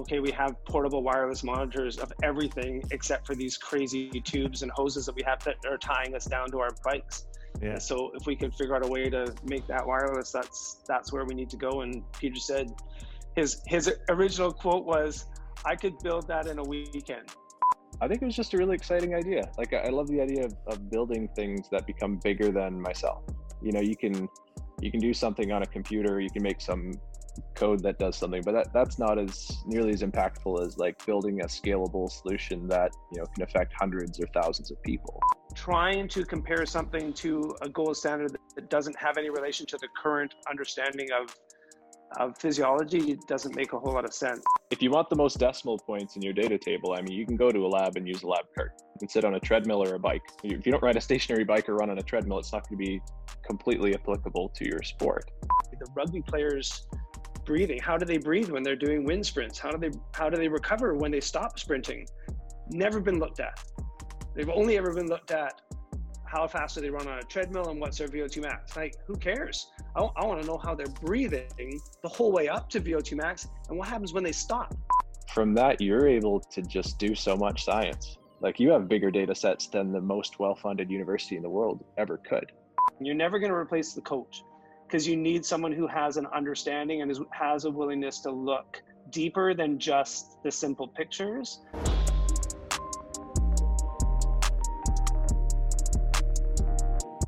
okay, we have portable wireless monitors of everything except for these crazy tubes and hoses that we have that are tying us down to our bikes. Yeah. So if we could figure out a way to make that wireless, that's that's where we need to go. And Peter said, his his original quote was, "I could build that in a weekend." I think it was just a really exciting idea. Like I love the idea of, of building things that become bigger than myself. You know, you can you can do something on a computer, you can make some code that does something, but that, that's not as nearly as impactful as like building a scalable solution that you know can affect hundreds or thousands of people. Trying to compare something to a gold standard that doesn't have any relation to the current understanding of of physiology doesn't make a whole lot of sense. If you want the most decimal points in your data table, I mean, you can go to a lab and use a lab cart. You can sit on a treadmill or a bike. If you don't ride a stationary bike or run on a treadmill, it's not going to be completely applicable to your sport. The rugby players breathing how do they breathe when they're doing wind sprints how do they how do they recover when they stop sprinting never been looked at they've only ever been looked at how fast do they run on a treadmill and what's their VO2 max? Like, who cares? I, I want to know how they're breathing the whole way up to VO2 max and what happens when they stop. From that, you're able to just do so much science. Like, you have bigger data sets than the most well funded university in the world ever could. You're never going to replace the coach because you need someone who has an understanding and is, has a willingness to look deeper than just the simple pictures.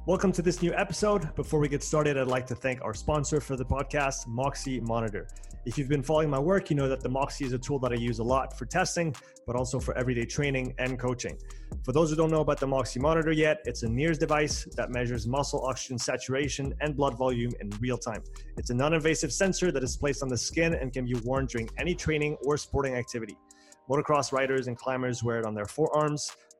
Welcome to this new episode. Before we get started, I'd like to thank our sponsor for the podcast, Moxy Monitor. If you've been following my work, you know that the Moxy is a tool that I use a lot for testing, but also for everyday training and coaching. For those who don't know about the Moxy Monitor yet, it's a NIRS device that measures muscle oxygen saturation and blood volume in real time. It's a non invasive sensor that is placed on the skin and can be worn during any training or sporting activity. Motocross riders and climbers wear it on their forearms.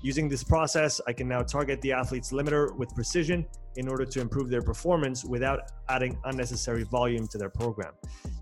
Using this process, I can now target the athlete's limiter with precision in order to improve their performance without adding unnecessary volume to their program.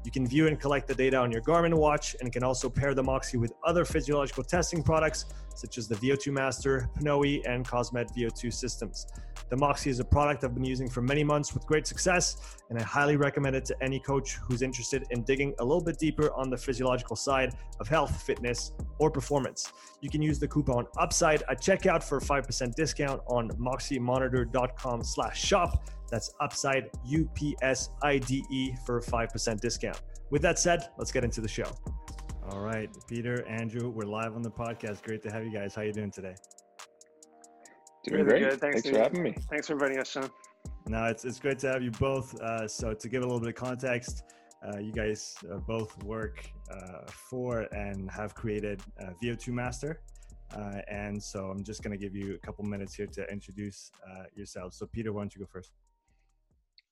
You can view and collect the data on your Garmin watch and can also pair the Moxy with other physiological testing products such as the VO2 Master, Pnoe, and Cosmed VO2 systems. The Moxy is a product I've been using for many months with great success, and I highly recommend it to any coach who's interested in digging a little bit deeper on the physiological side of health, fitness, or performance. You can use the coupon UPSIDE at checkout for a 5% discount on moxymonitor.com slash shop. That's UPSIDE, U-P-S-I-D-E for a 5% discount. With that said, let's get into the show. All right, Peter, Andrew, we're live on the podcast. Great to have you guys. How are you doing today? Doing really great. Good. Thanks, Thanks for having me. Thanks for inviting us, Sean. No, it's, it's great to have you both. Uh, so, to give a little bit of context, uh, you guys uh, both work uh, for and have created uh, VO2 Master. Uh, and so, I'm just going to give you a couple minutes here to introduce yourselves. So, Peter, why don't you go first?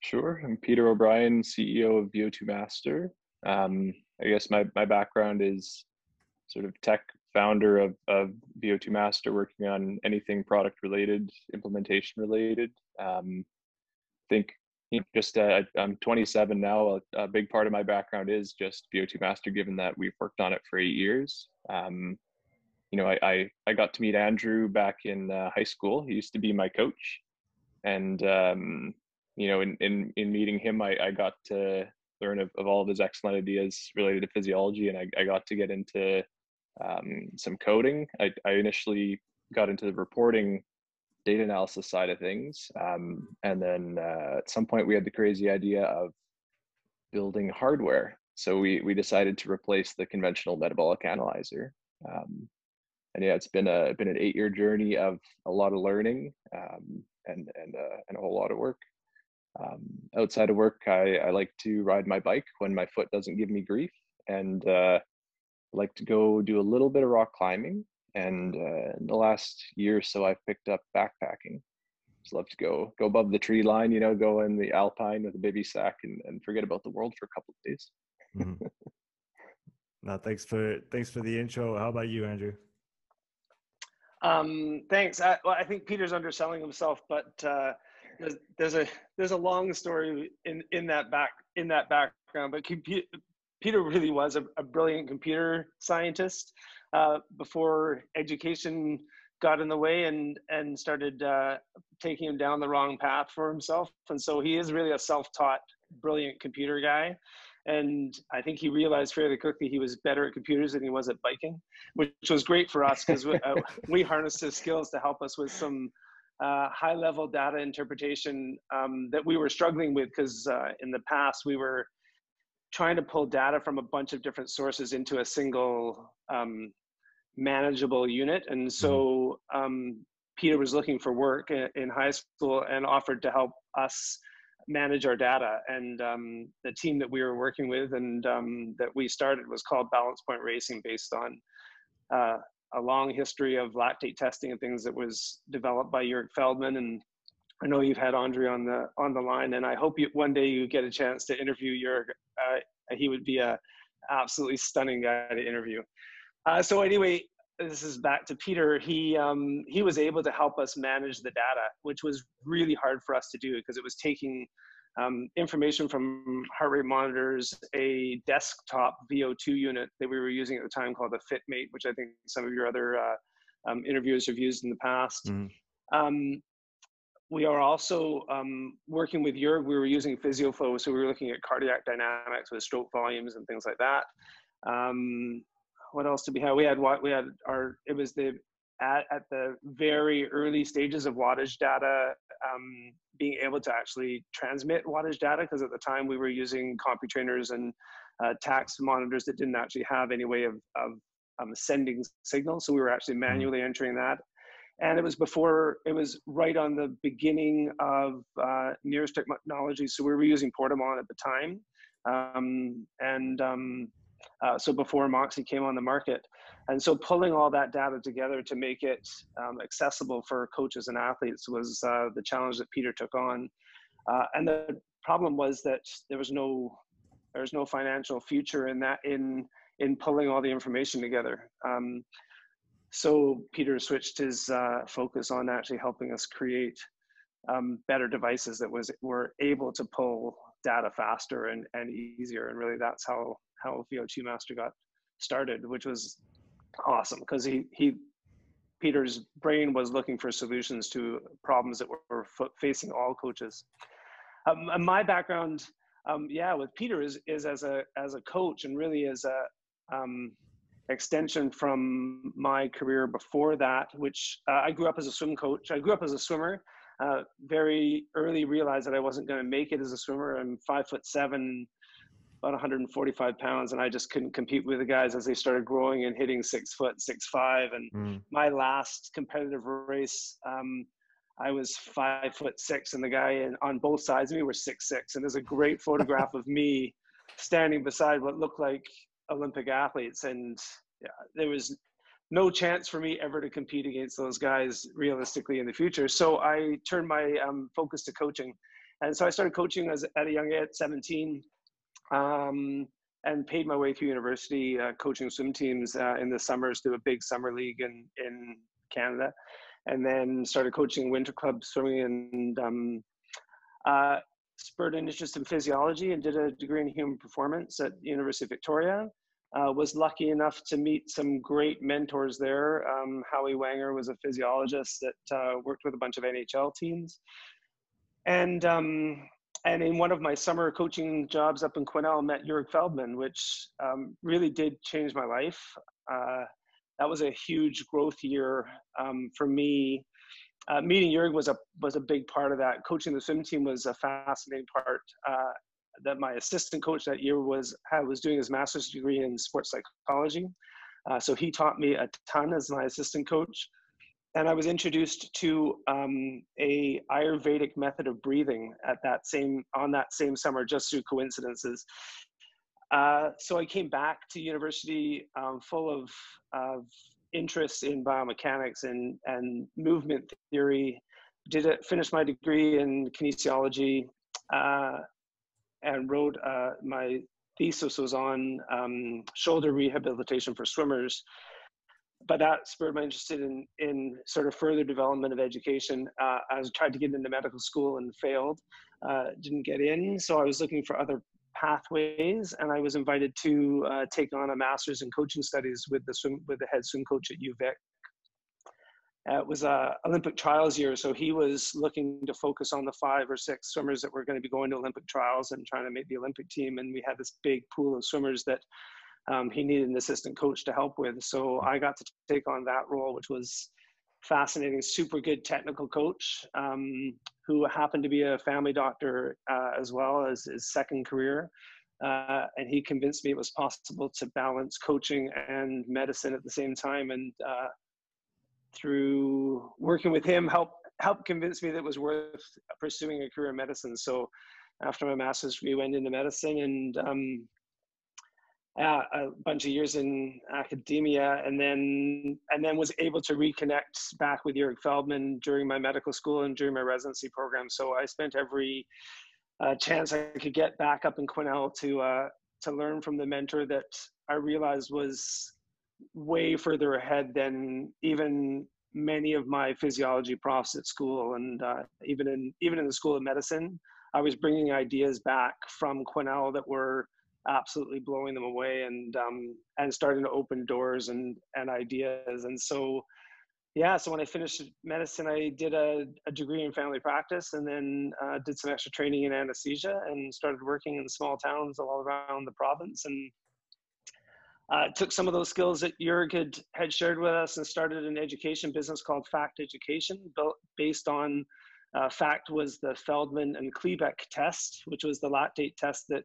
Sure. I'm Peter O'Brien, CEO of VO2 Master. Um, I guess my, my background is sort of tech founder of, of VO2 Master, working on anything product related, implementation related. Um, I think you know, just uh, I'm 27 now. A, a, big part of my background is just VO2 Master, given that we've worked on it for eight years. Um, you know, I, I, I got to meet Andrew back in uh, high school. He used to be my coach, and um, you know, in in in meeting him, I, I got to learn of, of all of his excellent ideas related to physiology, and I, I got to get into um, some coding. I, I, initially got into the reporting data analysis side of things. Um, and then uh, at some point we had the crazy idea of building hardware. So we, we decided to replace the conventional metabolic analyzer. Um, and yeah, it's been a been an eight year journey of a lot of learning um, and and uh, and a whole lot of work. Um, outside of work, I, I like to ride my bike when my foot doesn't give me grief, and uh, like to go do a little bit of rock climbing. And uh, in the last year or so, I've picked up backpacking. Just love to go go above the tree line, you know, go in the alpine with a baby sack and, and forget about the world for a couple of days. mm-hmm. No, thanks for thanks for the intro. How about you, Andrew? Um, thanks. I, well, I think Peter's underselling himself, but uh, there's, there's, a there's a long story in in that back in that background. But Peter really was a, a brilliant computer scientist uh, before education got in the way and and started uh, taking him down the wrong path for himself. And so he is really a self-taught, brilliant computer guy. And I think he realized fairly quickly he was better at computers than he was at biking, which was great for us because we, uh, we, harnessed his skills to help us with some uh, high level data interpretation um, that we were struggling with because uh, in the past we were trying to pull data from a bunch of different sources into a single um, manageable unit. And so mm-hmm. um, Peter was looking for work in, high school and offered to help us manage our data. And um, the team that we were working with and um, that we started was called Balance Point Racing, based on uh, a long history of lactate testing and things that was developed by Jörg Feldman. And I know you've had Andre on the on the line, and I hope you one day you get a chance to interview Jörg. Uh, he would be a absolutely stunning guy to interview. Uh, so anyway, this is back to Peter. He um, he was able to help us manage the data, which was really hard for us to do because it was taking um, information from heart rate monitors, a desktop VO2 unit that we were using at the time called the FitMate, which I think some of your other uh, um, interviewers have used in the past. Mm. We are also um, working with Jörg. We were using PhysioFlow, so we were looking at cardiac dynamics with stroke volumes and things like that. Um, what else did we have? We had what we had our it was the at, at the very early stages of wattage data um, being able to actually transmit wattage data because at the time we were using CompuTrainers and uh, tax monitors that didn't actually have any way of, of um, sending signals. So we were actually mm-hmm. manually entering that. And it was before, it was right on the beginning of uh, NIRS technology. So we were using Portamon at the time. Um, and um, uh, so before Moxy came on the market. And so pulling all that data together to make it um, accessible for coaches and athletes was uh, the challenge that Peter took on. Uh, and the problem was that there was no there was no financial future in that in in pulling all the information together. Um, so Peter switched his uh, focus on actually helping us create um, better devices that was were able to pull data faster and, and easier. And really that's how how VO2 Master got started, which was awesome because he he Peter's brain was looking for solutions to problems that were facing all coaches. Um, my background, um, yeah, with Peter is is as a as a coach and really as a um, extension from my career before that, which uh, I grew up as a swim coach. I grew up as a swimmer. Uh, very early realized that I wasn't going to make it as a swimmer. I'm five foot seven, about 145 pounds, and I just couldn't compete with the guys as they started growing and hitting six foot, six five. And mm. my last competitive race, um, I was five foot six, and the guy in, on both sides of me were six six. And there's a great photograph of me standing beside what looked like Olympic athletes, and yeah, there was no chance for me ever to compete against those guys realistically in the future. So I turned my um, focus to coaching. And so I started coaching as at a young age, 17, um, and paid my way through university, uh, coaching swim teams uh, in the summers through a big summer league in in Canada, and then started coaching winter club swimming and um, uh, spurred an interest in physiology and did a degree in human performance at the University of Victoria. Uh, was lucky enough to meet some great mentors there. Um, Howie Wenger was a physiologist that uh, worked with a bunch of NHL teams. And um, and in one of my summer coaching jobs up in Quesnel, met Jörg Feldman, which um, really did change my life. Uh, that was a huge growth year um, for me. Uh, meeting Jörg was a was a big part of that. Coaching the swim team was a fascinating part. Uh, that my assistant coach that year was was doing his master's degree in sports psychology, uh, so he taught me a ton as my assistant coach and I was introduced to um, a Ayurvedic method of breathing at that same on that same summer, just through coincidences. Uh, so I came back to university um, full of, of interest in biomechanics and, and movement theory. Did it, finish my degree in kinesiology, uh, and wrote uh, my thesis was on um, shoulder rehabilitation for swimmers but that spurred my interest in in sort of further development of education. Uh, I was tried to get into medical school and failed, uh, didn't get in. So I was looking for other pathways, and I was invited to uh, take on a master's in coaching studies with the swim with the head swim coach at UVic. Uh, it was a Olympic trials year, so he was looking to focus on the five or six swimmers that were going to be going to Olympic trials and trying to make the Olympic team. And we had this big pool of swimmers that um, he needed an assistant coach to help with. So I got to take on that role, which was fascinating, super good technical coach um, who happened to be a family doctor uh, as well as his second career. Uh, and he convinced me it was possible to balance coaching and medicine at the same time. And uh, through working with him, help help convince me that it was worth pursuing a career in medicine. So after my master's degree, went into medicine and um, uh, a bunch of years in academia and then and then was able to reconnect back with Jurg Feldman during my medical school and during my residency program. So I spent every uh, chance I could get back up in Quesnel to uh, to learn from the mentor that I realized was way further ahead than even many of my physiology profs at school and uh, even in even in the school of medicine. I was bringing ideas back from Quesnel that were absolutely blowing them away and um, and starting to open doors and and ideas. And so yeah so when i finished medicine i did a, a degree in family practice and then uh, did some extra training in anesthesia and started working in small towns all around the province. And uh, took some of those skills that Jurg had, had shared with us and started an education business called Fact Education, built based on uh, Fact was the Feldman and Klebeck test, which was the lactate test that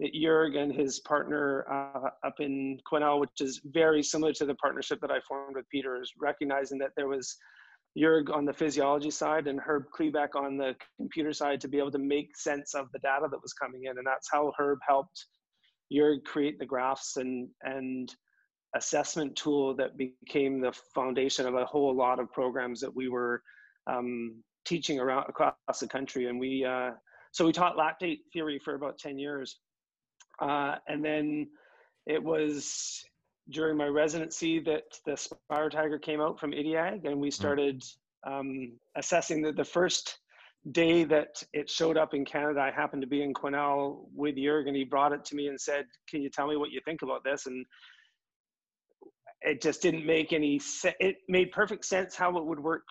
that Jurg and his partner uh, up in Quesnel, which is very similar to the partnership that I formed with Peter, is recognizing that there was Jurg on the physiology side and Herb Klebeck on the computer side to be able to make sense of the data that was coming in. And that's how Herb helped Jurg create the graphs and, and assessment tool that became the foundation of a whole lot of programs that we were um, teaching around across the country. And we, uh, so we taught lactate theory for about 10 years. Uh, and then it was during my residency that the SpiroTiger came out from IDIAG, and we hmm. started um, assessing the, the first day that it showed up in Canada. I happened to be in Quesnel with Jurg, and he brought it to me and said, "Can you tell me what you think about this?" And it just didn't make any sense. It made perfect sense how it would work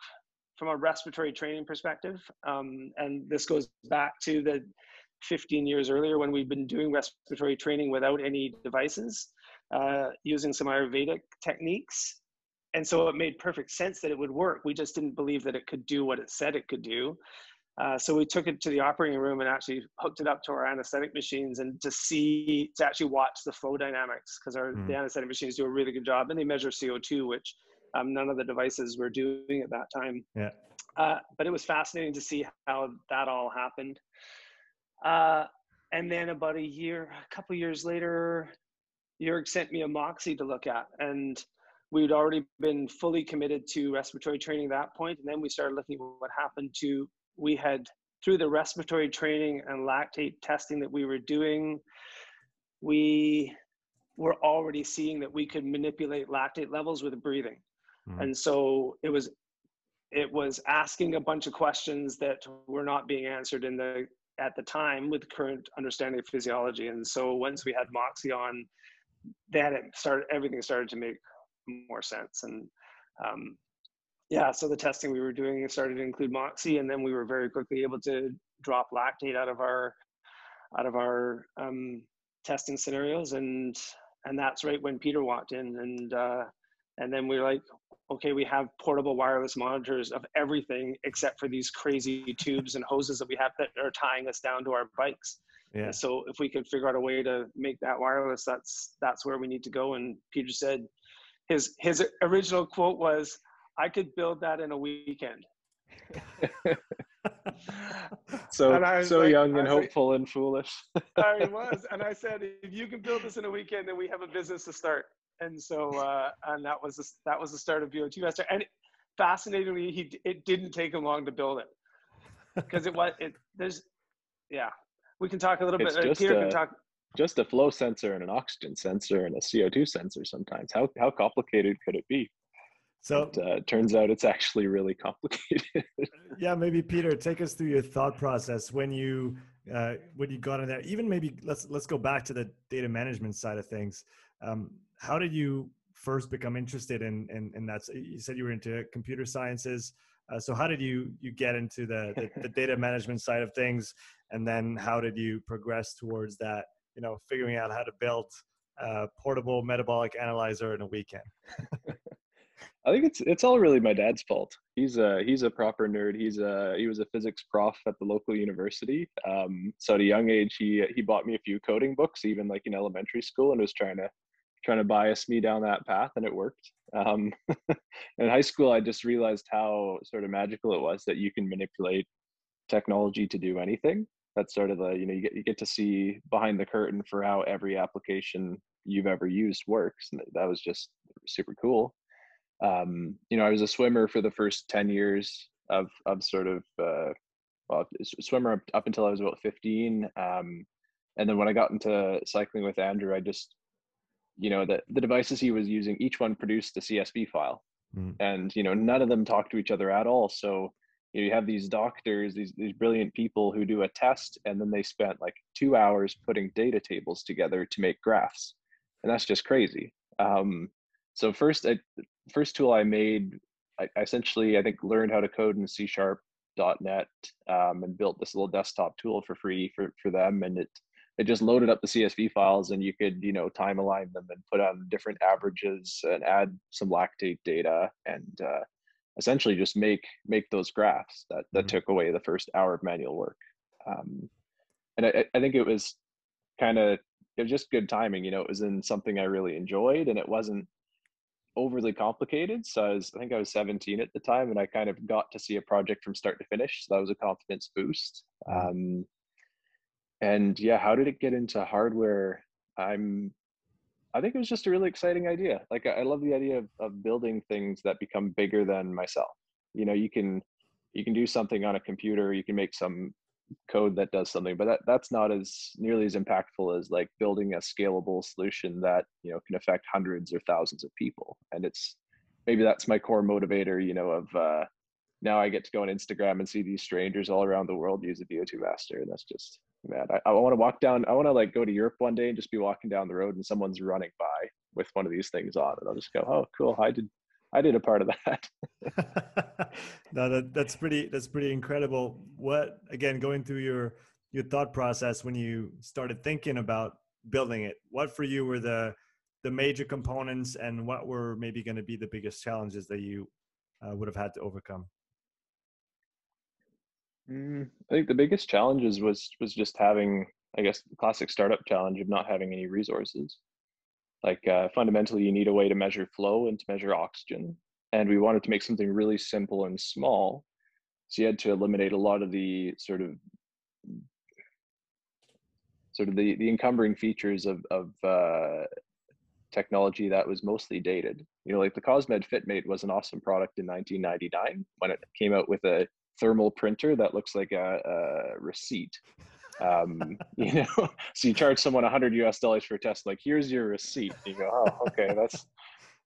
from a respiratory training perspective. Um, and this goes back to the 15 years earlier when we've been doing respiratory training without any devices, uh, using some Ayurvedic techniques. And so it made perfect sense that it would work. We just didn't believe that it could do what it said it could do. Uh, so we took it to the operating room and actually hooked it up to our anesthetic machines and to see to actually watch the flow dynamics because our mm. the anesthetic machines do a really good job and they measure CO2, which um, none of the devices were doing at that time. Yeah. Uh, but it was fascinating to see how that all happened. Uh, and then about a year, a couple years later, Jurg sent me a Moxy to look at, and we'd already been fully committed to respiratory training at that point. And then we started looking at what happened to we had through the respiratory training and lactate testing that we were doing, we were already seeing that we could manipulate lactate levels with breathing. Mm-hmm. And so it was it was asking a bunch of questions that were not being answered in the at the time with current understanding of physiology. And so once we had Moxy on, then it started, everything started to make more sense. And um, yeah, so the testing we were doing started to include Moxy, and then we were very quickly able to drop lactate out of our out of our um, testing scenarios, and and that's right when Peter walked in, and uh, and then we are like, okay, we have portable wireless monitors of everything except for these crazy tubes and hoses that we have that are tying us down to our bikes. Yeah. And so if we could figure out a way to make that wireless, that's that's where we need to go. And Peter said his his original quote was, I could build that in a weekend. so so like, young and hopeful like, and foolish. I was, and I said, if you can build this in a weekend, then we have a business to start and so uh, and that was the, that was the start of VO2 Master. And it, fascinatingly, he it didn't take him long to build it because it was it. There's yeah, we can talk a little it's bit. Just Peter a, can talk. Just a flow sensor and an oxygen sensor and a CO2 sensor. Sometimes, how how complicated could it be? So it uh, turns out it's actually really complicated. yeah, maybe Peter, take us through your thought process when you uh, when you got in there. Even maybe let's let's go back to the data management side of things. Um, how did you first become interested in in, in that? You said you were into computer sciences. Uh, so how did you you get into the, the, the data management side of things, and then how did you progress towards that? You know, figuring out how to build a portable metabolic analyzer in a weekend. I think it's it's all really my dad's fault. He's a he's a proper nerd. He's a he was a physics prof at the local university. Um, so at a young age, he he bought me a few coding books, even like in elementary school, and was trying to trying to bias me down that path, and it worked. Um, in high school, I just realized how sort of magical it was that you can manipulate technology to do anything. That's sort of the you know you get you get to see behind the curtain for how every application you've ever used works, and that was just super cool um, you know, I was a swimmer for the first 10 years of, of sort of, uh, well, swimmer up, up until I was about 15. Um, and then when I got into cycling with Andrew, I just, you know, that the devices he was using, each one produced a CSV file. Mm. And, you know, none of them talk to each other at all. So you, know, you have these doctors, these, these brilliant people who do a test, and then they spent like two hours putting data tables together to make graphs. And that's just crazy. Um, so first, I, first tool I made, I, I essentially I think learned how to code in C sharp dot .NET um, and built this little desktop tool for free for for them, and it it just loaded up the CSV files, and you could you know time align them and put on different averages and add some lactate data and uh, essentially just make make those graphs that that mm-hmm. took away the first hour of manual work. Um, and I, I think it was kind of it was just good timing. You know, it was in something I really enjoyed, and it wasn't overly complicated. So I was, I think I was 17 at the time, and I kind of got to see a project from start to finish. So that was a confidence boost. Mm-hmm. Um, and yeah, how did it get into hardware? I'm, I think it was just a really exciting idea. Like I, love the idea of, of building things that become bigger than myself. You know, you can, you can do something on a computer. You can make some code that does something but that that's not as nearly as impactful as like building a scalable solution that you know can affect hundreds or thousands of people and it's maybe that's my core motivator you know of uh now i get to go on instagram and see these strangers all around the world use a vo2 master and that's just man i, I want to walk down i want to like go to europe one day and just be walking down the road and someone's running by with one of these things on and i'll just go oh cool i did I did a part of that. no, that, that's pretty. That's pretty incredible. What again? Going through your your thought process when you started thinking about building it. What for you were the the major components, and what were maybe going to be the biggest challenges that you uh, would have had to overcome? Mm, I think the biggest challenges was was just having, I guess, the classic startup challenge of not having any resources. Like uh, fundamentally, you need a way to measure flow and to measure oxygen. And we wanted to make something really simple and small. So you had to eliminate a lot of the sort of sort of the, the encumbering features of, of uh, technology that was mostly dated. You know, like the Cosmed FitMate was an awesome product in 1999 when it came out with a thermal printer that looks like a, a receipt um, you know so you charge someone 100 us dollars for a test like here's your receipt you go oh okay that's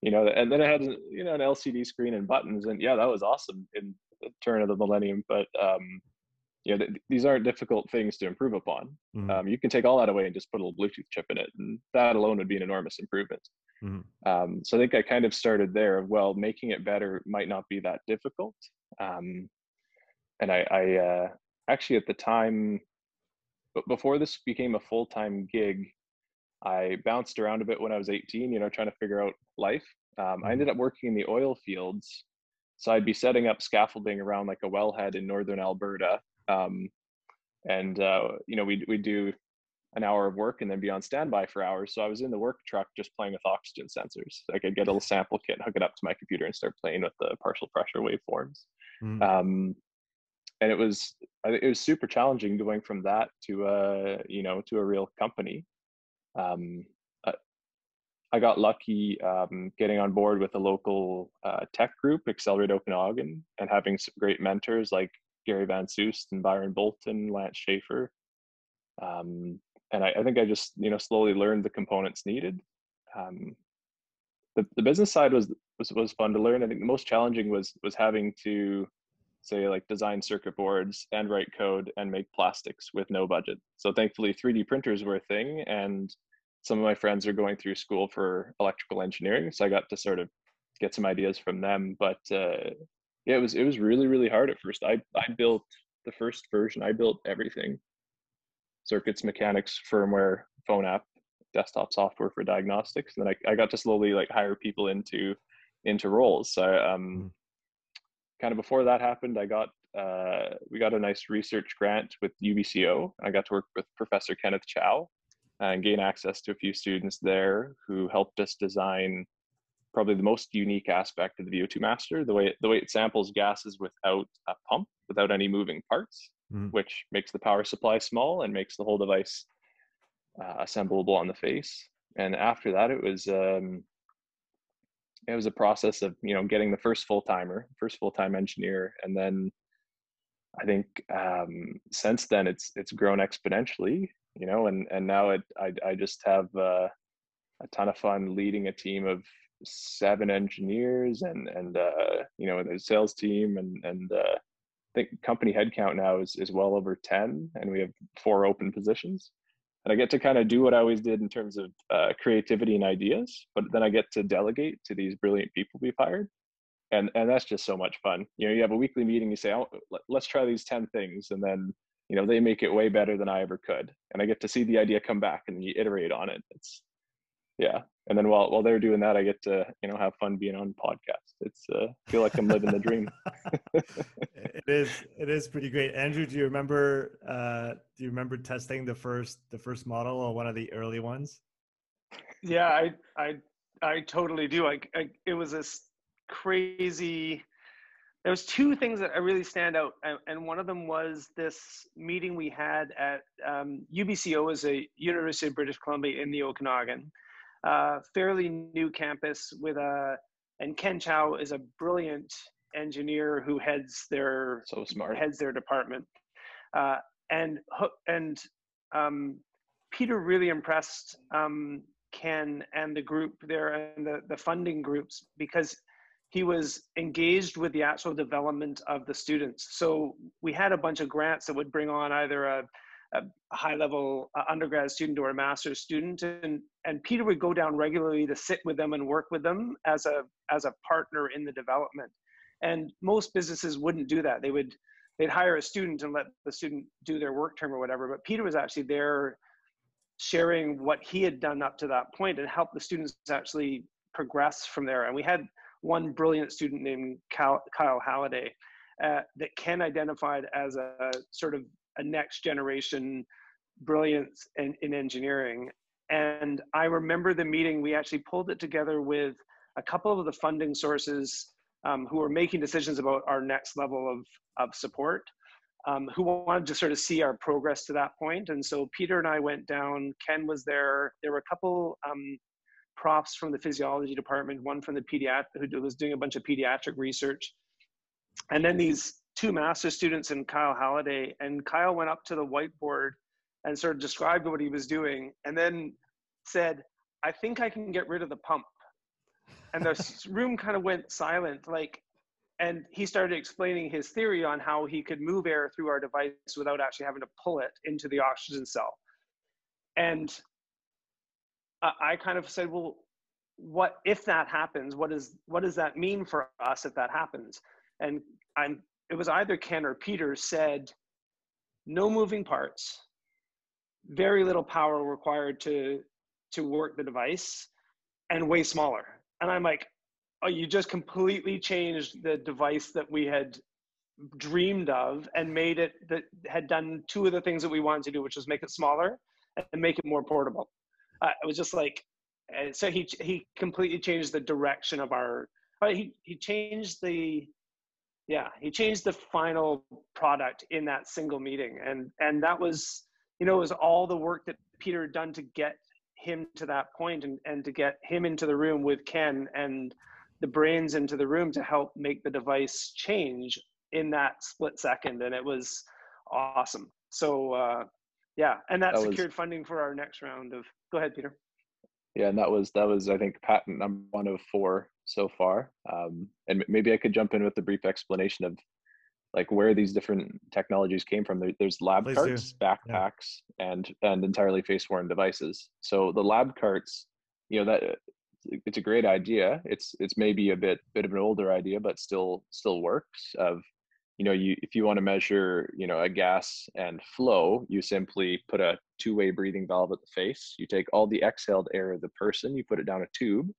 you know and then it had you know an lcd screen and buttons and yeah that was awesome in the turn of the millennium but um you know, th- these aren't difficult things to improve upon. Mm-hmm. Um, you can take all that away and just put a little Bluetooth chip in it, and that alone would be an enormous improvement. Mm-hmm. Um, so I think I kind of started there of well, making it better might not be that difficult. Um, and I, I uh, actually at the time but before this became a full-time gig i bounced around a bit when i was 18 you know trying to figure out life um, mm-hmm. i ended up working in the oil fields so i'd be setting up scaffolding around like a wellhead in northern alberta um, and uh, you know we'd, we do an hour of work and then be on standby for hours. So I was in the work truck just playing with oxygen sensors. I could get a little sample kit, hook it up to my computer, and start playing with the partial pressure waveforms. Mm. Um, and it was it was super challenging going from that to a you know to a real company um, I got lucky um, getting on board with a local uh, tech group, Accelerate Okanagan, and having some great mentors like Gary Van Soost and Byron Bolton, Lance Schaefer. Um, and I, I, think I just, you know, slowly learned the components needed. Um, the, the business side was was was fun to learn. I think the most challenging was was having to say like design circuit boards and write code and make plastics with no budget. So thankfully 3D printers were a thing and some of my friends are going through school for electrical engineering. So I got to sort of get some ideas from them. But uh, yeah, it was it was really, really hard at first. I, I built the first version, I built everything. Circuits, mechanics, firmware, phone app, desktop software for diagnostics. And then I, I got to slowly like hire people into into roles. So um, mm-hmm. Kind of before that happened, I got uh, we got a nice research grant with UBCO. I got to work with Professor Kenneth Chow and gain access to a few students there who helped us design probably the most unique aspect of the VO2 Master, the way it, the way it samples gases without a pump, without any moving parts, mm. which makes the power supply small and makes the whole device uh, assemblable on the face. And after that, it was um, it was a process of you know getting the first full timer, first full time engineer, and then I think um, since then it's it's grown exponentially. You know, and and now it I I just have uh, a ton of fun leading a team of seven engineers and and uh, you know the sales team and and uh, I think company headcount now is is well over ten, and we have four open positions and I get to kind of do what I always did in terms of uh, creativity and ideas, but then I get to delegate to these brilliant people we've hired, and and that's just so much fun. You know, you have a weekly meeting, you say, oh, let's try these ten things, and then you know they make it way better than I ever could, and I get to see the idea come back and you iterate on it. It's yeah, and then while while they're doing that, I get to you know have fun being on podcast. It's uh, feel like I'm living the dream. it is it is pretty great. Andrew, do you remember uh, do you remember testing the first the first model or one of the early ones? Yeah, I I I totally do. I, I it was this crazy. There was two things that I really stand out, and, and one of them was this meeting we had at um, UBCO, is a University of British Columbia in the Okanagan uh, fairly new campus with a, and Ken Chow is a brilliant engineer who heads their so smart heads their department, uh, and and um, Peter really impressed um, Ken and the group there and the the funding groups because he was engaged with the actual development of the students. So we had a bunch of grants that would bring on either a a high level uh, undergrad student or a master's student and and peter would go down regularly to sit with them and work with them as a as a partner in the development. And most businesses wouldn't do that. They would they'd hire a student and let the student do their work term or whatever but peter was actually there sharing what he had done up to that point and help the students actually progress from there. And we had one brilliant student named kyle, kyle halliday uh, that ken identified as a sort of a next generation brilliance in, in engineering. And I remember the meeting, we actually pulled it together with a couple of the funding sources um, who were making decisions about our next level of, of support, um, who wanted to sort of see our progress to that point. And so Peter and I went down, Ken was there. There were a couple um, profs from the physiology department, one from the pediatric, who was doing a bunch of pediatric research. And then these two master students and Kyle Halliday, and Kyle went up to the whiteboard and sort of described what he was doing, and then said, "I think I can get rid of the pump." And the room kind of went silent, like, and he started explaining his theory on how he could move air through our device without actually having to pull it into the oxygen cell. And I kind of said, "Well, what if that happens? What is what does that mean for us if that happens?" And I'm it was either Ken or Peter said, no moving parts, very little power required to to work the device, and way smaller. And I'm like, oh, you just completely changed the device that we had dreamed of and made it that had done two of the things that we wanted to do, which was make it smaller and make it more portable. Uh, it was just like, so he he completely changed the direction of our. Uh, he he changed the yeah he changed the final product in that single meeting and and that was you know it was all the work that peter had done to get him to that point and, and to get him into the room with ken and the brains into the room to help make the device change in that split second and it was awesome. So uh, yeah and that, that secured was, funding for our next round of go ahead peter. Yeah and that was that was i think patent number one of four so far. Um, and maybe I could jump in with a brief explanation of like where these different technologies came from. There, there's lab Please carts, do. backpacks, and and entirely face-worn devices. So the lab carts, you know, that it's a great idea. It's it's maybe a bit bit of an older idea, but still still works. Of you know, you if you want to measure, you know, a gas and flow, you simply put a two-way breathing valve at the face. You take all the exhaled air of the person, you put it down a tube,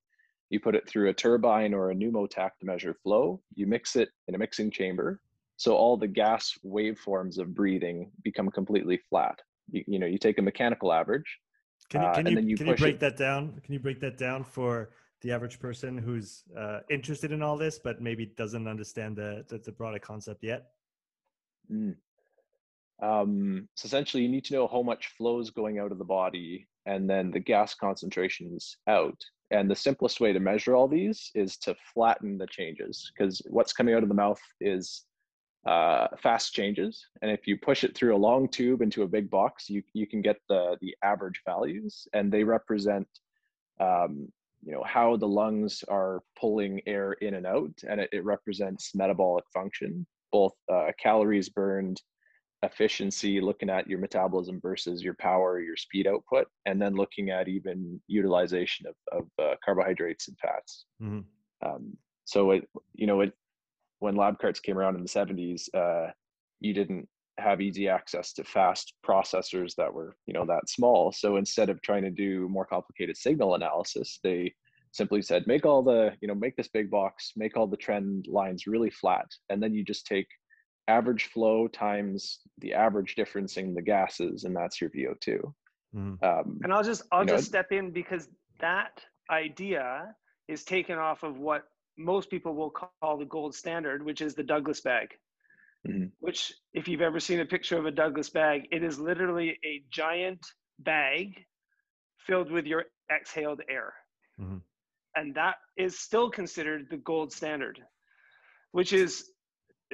you put it through a turbine or a pneumotach to measure flow. You mix it in a mixing chamber, so all the gas waveforms of breathing become completely flat. You, you know, you take a mechanical average, Can you uh, can and you, then you can you break it. that down? Can you break that down for the average person who's uh, interested in all this but maybe doesn't understand the the, the broader concept yet? Mm. Um, so essentially, you need to know how much flow is going out of the body, and then the gas concentrations out. And the simplest way to measure all these is to flatten the changes, because what's coming out of the mouth is uh, fast changes. And if you push it through a long tube into a big box, you you can get the the average values, and they represent um, you know how the lungs are pulling air in and out, and it, it represents metabolic function, both uh, calories burned efficiency, looking at your metabolism versus your power, your speed output, and then looking at even utilization of, of uh, carbohydrates and fats. Mhm. Um, so it, you know, it when lab carts came around in the 70s, uh, you didn't have easy access to fast processors that were, you know, that small. So instead of trying to do more complicated signal analysis, they simply said, make all the, you know, make this big box, make all the trend lines really flat, and then you just take average flow times the average difference in the gases, and that's your VO2. Mhm. Um, And I'll just I'll You know, just step in because that idea is taken off of what most people will call the gold standard, which is the Douglas bag. Mhm. Which, if you've ever seen a picture of a Douglas bag, it is literally a giant bag filled with your exhaled air. Mhm. And that is still considered the gold standard, which is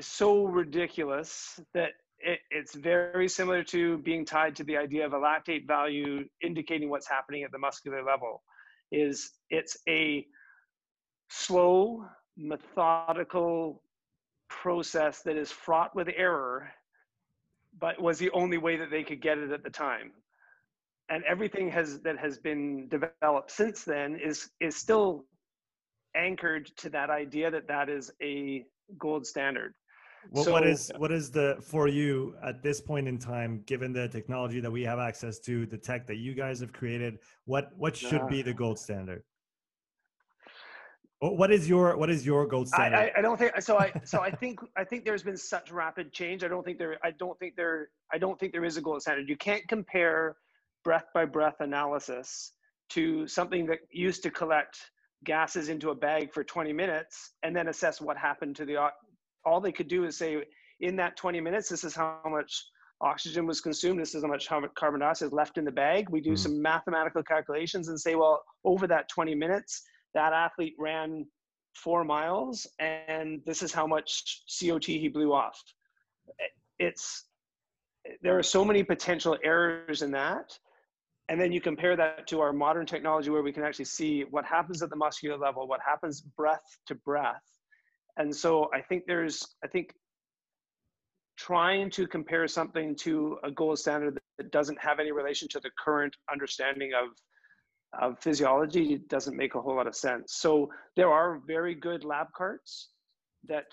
so ridiculous that it, it's very similar to being tied to the idea of a lactate value indicating what's happening at the muscular level is it's a slow methodical process that is fraught with error but was the only way that they could get it at the time. And everything has that has been developed since then is is still anchored to that idea that that is a gold standard What, what So- is what is the for you at this point in time, given the technology that we have access to, the tech that you guys have created? What what should be the gold standard? What is your what is your gold I, standard? I, I don't think so. I so I think I think there's been such rapid change. I don't think there. I don't think there. I don't think there is a gold standard. You can't compare breath by breath analysis to something that used to collect gases into a bag for 20 minutes and then assess what happened to the. All they could do is say, in that 20 minutes, this is how much oxygen was consumed. This is how much carbon dioxide is left in the bag. We do Mhm. some mathematical calculations and say, well, over that 20 minutes, that athlete ran four miles and this is how much cot he blew off it's there are so many potential errors in that and then you compare that to our modern technology where we can actually see what happens at the muscular level what happens breath to breath and so i think there's i think trying to compare something to a gold standard that doesn't have any relation to the current understanding of of physiology doesn't make a whole lot of sense. So there are very good lab carts that,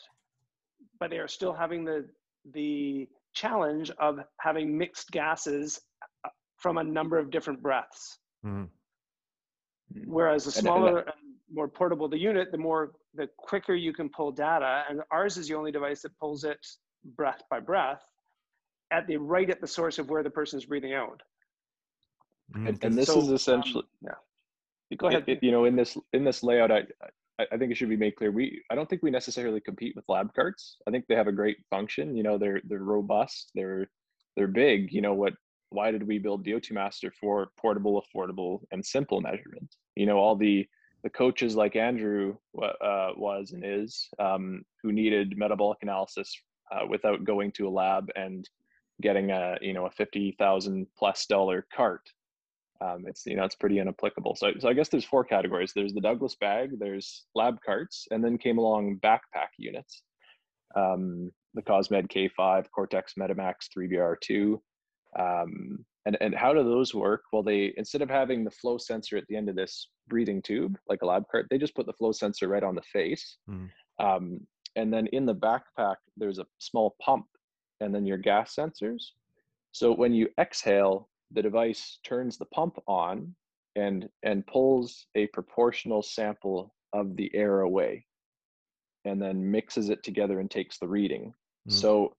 but they are still having the the challenge of having mixed gases uh, from a number of different breaths. Mhm. Whereas the And- and smaller and more portable the unit, the more the quicker you can pull data. And ours is the only device that pulls it breath by breath at the right at the source of where the person is breathing out. Mhm. and, and this So, is essentially um, essentially Go ahead. it- it- you know in this in this layout I, I i think it should be made clear we i don't think we necessarily compete with lab carts i think they have a great function you know they're they're robust they're they're big you know what why did we build VO2 master for portable affordable and simple measurement you know all the the coaches like andrew uh, was and is um, who needed metabolic analysis uh, without going to a lab and getting a you know a 50000 plus dollar cart um, it's you know it's pretty inapplicable. So, so I guess there's four categories. There's the Douglas bag, there's lab carts, and then came along backpack units. Um, the Cosmed K5, Cortex Metamax 3BR2. Um, and, and how do those work? Well, they instead of having the flow sensor at the end of this breathing tube, like a lab cart, they just put the flow sensor right on the face. Mm. Um, and then in the backpack, there's a small pump and then your gas sensors. So when you exhale, the device turns the pump on and and pulls a proportional sample of the air away and then mixes it together and takes the reading mm. so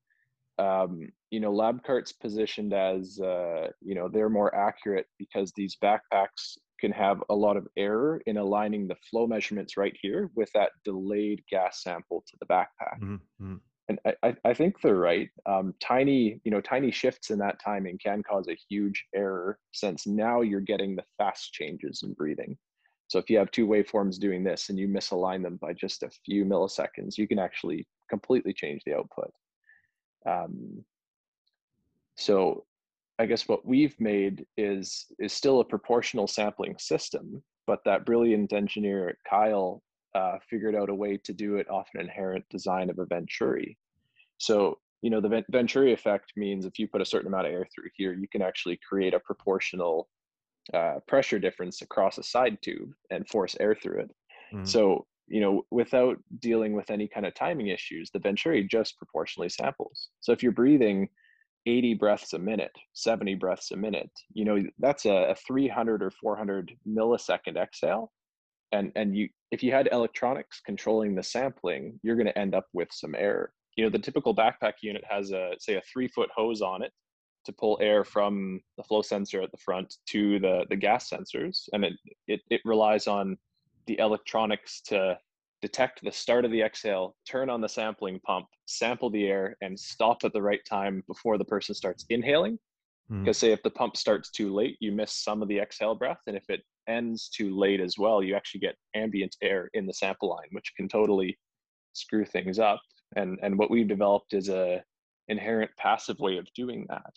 um, you know lab carts positioned as uh, you know they're more accurate because these backpacks can have a lot of error in aligning the flow measurements right here with that delayed gas sample to the backpack mm-hmm and I, I think they're right. Um, tiny, you know, tiny shifts in that timing can cause a huge error since now you're getting the fast changes in breathing. So if you have two waveforms doing this and you misalign them by just a few milliseconds, you can actually completely change the output. Um, so I guess what we've made is is still a proportional sampling system, but that brilliant engineer Kyle uh, figured out a way to do it off an inherent design of a Venturi. So, you know, the Venturi effect means if you put a certain amount of air through here, you can actually create a proportional uh, pressure difference across a side tube and force air through it. Mm-hmm. So, you know, without dealing with any kind of timing issues, the Venturi just proportionally samples. So if you're breathing 80 breaths a minute, 70 breaths a minute, you know, that's a, a 300 or 400 millisecond exhale and and you if you had electronics controlling the sampling you're going to end up with some error you know the typical backpack unit has a say a three foot hose on it to pull air from the flow sensor at the front to the the gas sensors and it it, it relies on the electronics to detect the start of the exhale turn on the sampling pump sample the air and stop at the right time before the person starts inhaling because mm. say if the pump starts too late you miss some of the exhale breath and if it ends too late as well, you actually get ambient air in the sample line, which can totally screw things up. And and what we've developed is a inherent passive way of doing that.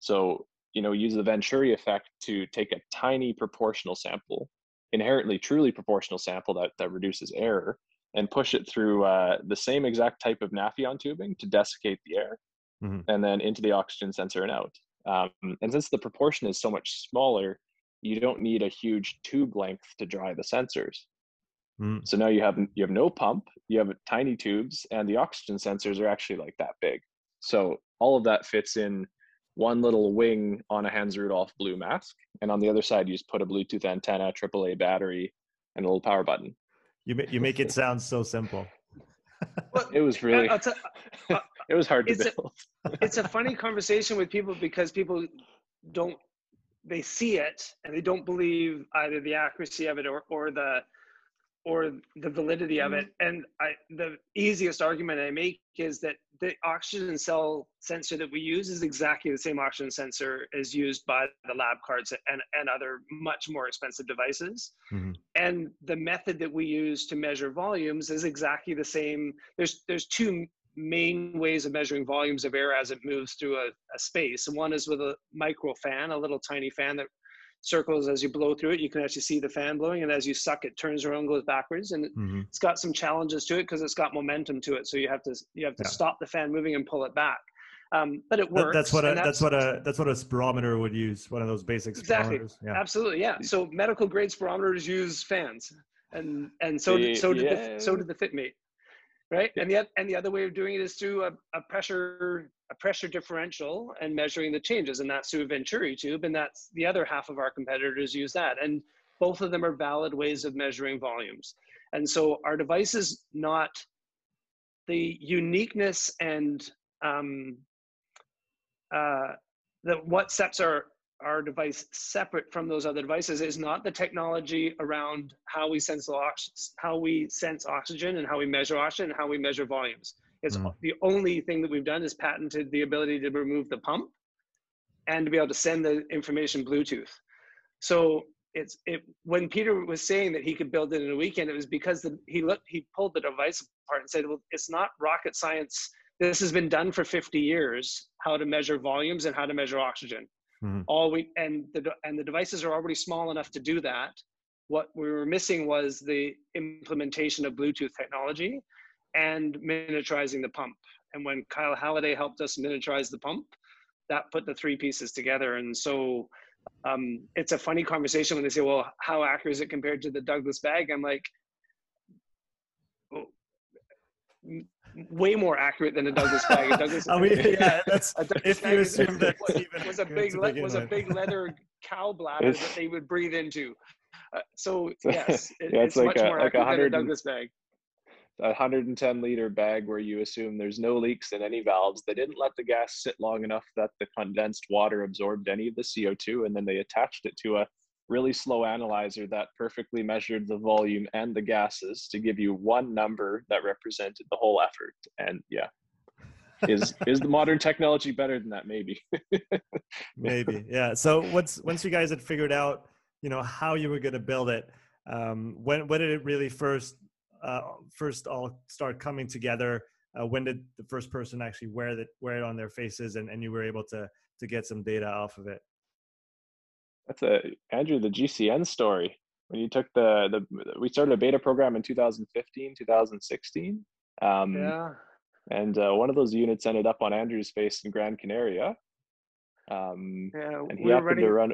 So you know, use the Venturi effect to take a tiny proportional sample, inherently truly proportional sample that that reduces error, and push it through uh, the same exact type of Nafion tubing to desiccate the air, mm-hmm. and then into the oxygen sensor and out. Um, and since the proportion is so much smaller, you don't need a huge tube length to dry the sensors. Mm. So now you have you have no pump, you have tiny tubes, and the oxygen sensors are actually like that big. So all of that fits in one little wing on a Hans Rudolph blue mask, and on the other side you just put a Bluetooth antenna, AAA battery, and a little power button. You you make it sound so simple. well, it was really. uh, it was hard to build. A, it's a funny conversation with people because people don't they see it and they don't believe either the accuracy of it or, or the or the validity of it. Mm-hmm. And I, the easiest argument I make is that the oxygen cell sensor that we use is exactly the same oxygen sensor as used by the lab carts and, and other much more expensive devices. Mm-hmm. And the method that we use to measure volumes is exactly the same. There's there's two main ways of measuring volumes of air as it moves through a, a space. And one is with a micro fan, a little tiny fan that circles as you blow through it. You can actually see the fan blowing, and as you suck, it turns around, goes backwards, and mm-hmm. it's got some challenges to it because it's got momentum to it. So you have to you have to yeah. stop the fan moving and pull it back. Um, but it works. That's what a, that's, that's, what a that's what a spirometer would use. One of those basic exactly. Yeah. Absolutely, yeah. So medical grade spirometers use fans, and and so did, so did yeah. the so did the FitMate right? And the and the other way of doing it is through a, a pressure a pressure differential and measuring the changes, and that's through a Venturi tube, and that's the other half of our competitors use that, and both of them are valid ways of measuring volumes. And so our device is not the uniqueness and um, uh, that what sets our our device separate from those other devices is not the technology around how we sense how we sense oxygen and how we measure oxygen and how we measure volumes. It's mm. the only thing that we've done is patented the ability to remove the pump and to be able to send the information Bluetooth. So it's it when Peter was saying that he could build it in a weekend, it was because the, he looked he pulled the device apart and said, "Well, it's not rocket science. This has been done for 50 years. How to measure volumes and how to measure oxygen." Mm-hmm. All we and the and the devices are already small enough to do that. What we were missing was the implementation of Bluetooth technology and miniaturizing the pump. And when Kyle Halliday helped us miniaturize the pump, that put the three pieces together. And so um, it's a funny conversation when they say, "Well, how accurate is it compared to the Douglas bag?" I'm like, oh, way more accurate than a Douglas bag. A Douglas, I mean, yeah, that's if you assume that was, was a big le- was a big leather cow bladder that they would breathe into. Uh, so yes, it, yeah, it's, it's like much a, more like accurate than a Douglas bag a 110 liter bag where you assume there's no leaks in any valves. They didn't let the gas sit long enough that the condensed water absorbed any of the CO2, and then they attached it to a really slow analyzer that perfectly measured the volume and the gases to give you one number that represented the whole effort. And yeah, is is the modern technology better than that? Maybe. Maybe, yeah. So once once you guys had figured out, you know, how you were going to build it, um, when when did it really first uh, first all start coming together? Uh, when did the first person actually wear that wear it on their faces, and, and you were able to to get some data off of it? That's a Andrew the GCN story. When you took the the we started a beta program in 2015, 2016. Um, yeah. And uh, one of those units ended up on Andrew's face in Gran Canaria. Um, yeah, and he we happened running, to run.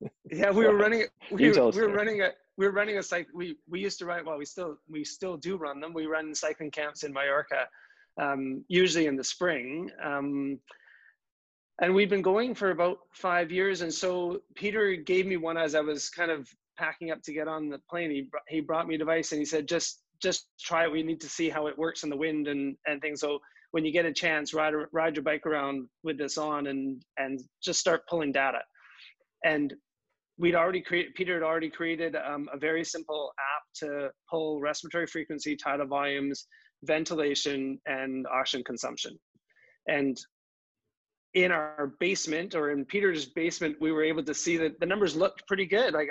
yeah, we were running. We, we were running a we were running a cycle. We we used to run. Well, we still we still do run them. We run cycling camps in Mallorca, um, usually in the spring. Um, and we've been going for about five years. And so Peter gave me one as I was kind of packing up to get on the plane. He he brought me a device and he said, just just try it. We need to see how it works in the wind and and things. So when you get a chance, ride ride your bike around with this on and and just start pulling data. And we'd already created peter had already created um, a very simple app to pull respiratory frequency tidal volumes ventilation and oxygen consumption and in our basement or in peter's basement we were able to see that the numbers looked pretty good like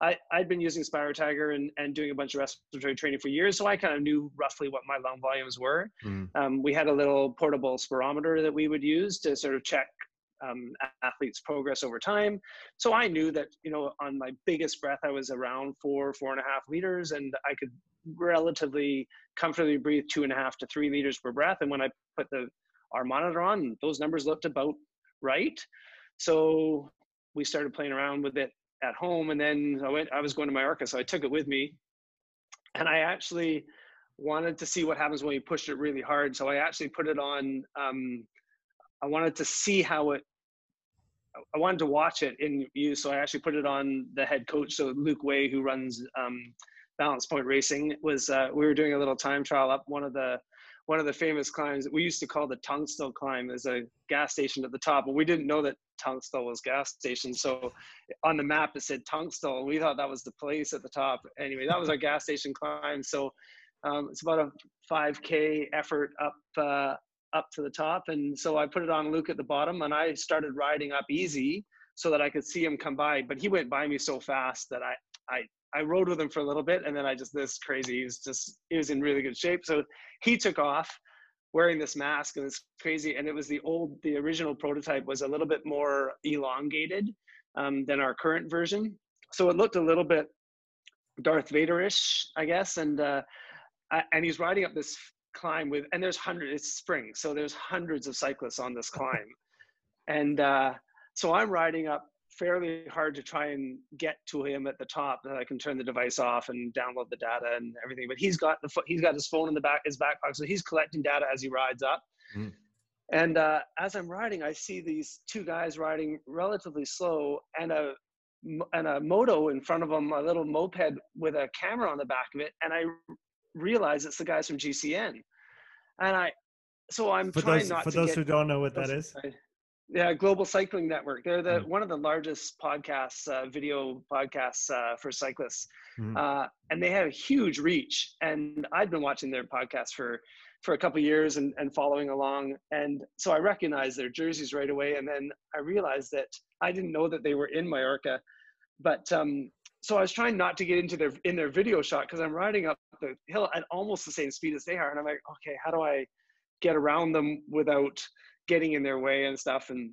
i, I i'd been using SpiroTiger and, and doing a bunch of respiratory training for years so i kind of knew roughly what my lung volumes were mm. um, we had a little portable spirometer that we would use to sort of check um, athletes' progress over time. So I knew that, you know, on my biggest breath, I was around four, four and a half liters, and I could relatively comfortably breathe two and a half to three liters per breath. And when I put the our monitor on, those numbers looked about right. So we started playing around with it at home, and then I went. I was going to Mallorca, so I took it with me, and I actually wanted to see what happens when you push it really hard. So I actually put it on. Um, I wanted to see how it. I wanted to watch it in use, so I actually put it on the head coach, so Luke Way, who runs um, Balance Point Racing, was uh, we were doing a little time trial up one of the one of the famous climbs that we used to call the Tunstall climb. There's a gas station at the top, but we didn't know that Tunstall was gas station. So on the map it said Tunstall. We thought that was the place at the top. Anyway, that was our gas station climb. So um, it's about a 5K effort up uh, up to the top. And so I put it on Luke at the bottom and I started riding up easy so that I could see him come by. But he went by me so fast that I, I, I rode with him for a little bit and then I just, this crazy, he was just, he was in really good shape. So he took off wearing this mask and it's crazy. And it was the old, the original prototype was a little bit more elongated um, than our current version. So it looked a little bit Darth Vader-ish, I guess. And, uh, and he's riding up this climb with, and there's hundreds, it's spring, so there's hundreds of cyclists on this climb. and uh, so I'm riding up fairly hard to try and get to him at the top that I can turn the device off and download the data and everything. But he's got the he's got his phone in the back his back pocket, so he's collecting data as he rides up. Mm. And uh, as I'm riding, I see these two guys riding relatively slow, and a and a moto in front of them, a little moped with a camera on the back of it, and I realize it's the guys from GCN. And I, so I'm for trying those, not for those who don't know what that is. Yeah, Global Cycling Network. They're the mm-hmm. one of the largest podcasts, uh, video podcasts uh, for cyclists, mm-hmm. uh, and they have a huge reach. And I've been watching their podcast for for a couple years and, and following along. And so I recognized their jerseys right away. And then I realized that I didn't know that they were in Mallorca, but um, so I was trying not to get into their in their video shot because I'm riding up the hill at almost the same speed as they are, and I'm like, okay, how do I get around them without getting in their way and stuff? And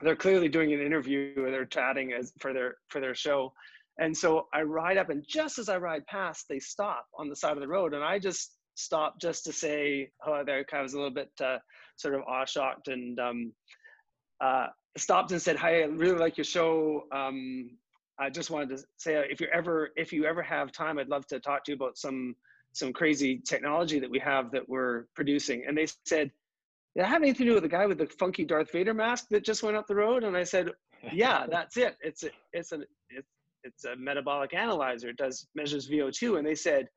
they're clearly doing an interview or they're chatting as for their for their show and so i ride up and just as i ride past they stop on the side of the road and i just stop just to say hello there i was a little bit uh, sort of awe shocked and um, uh, stopped and said hi i really like your show um, i just wanted to say if you ever if you ever have time i'd love to talk to you about some some crazy technology that we have that we're producing and they said did that have anything to do with the guy with the funky Darth Vader mask that just went up the road? And I said, yeah, that's it. It's a, it's a, it's, it's a metabolic analyzer. It does measures VO2. And they said,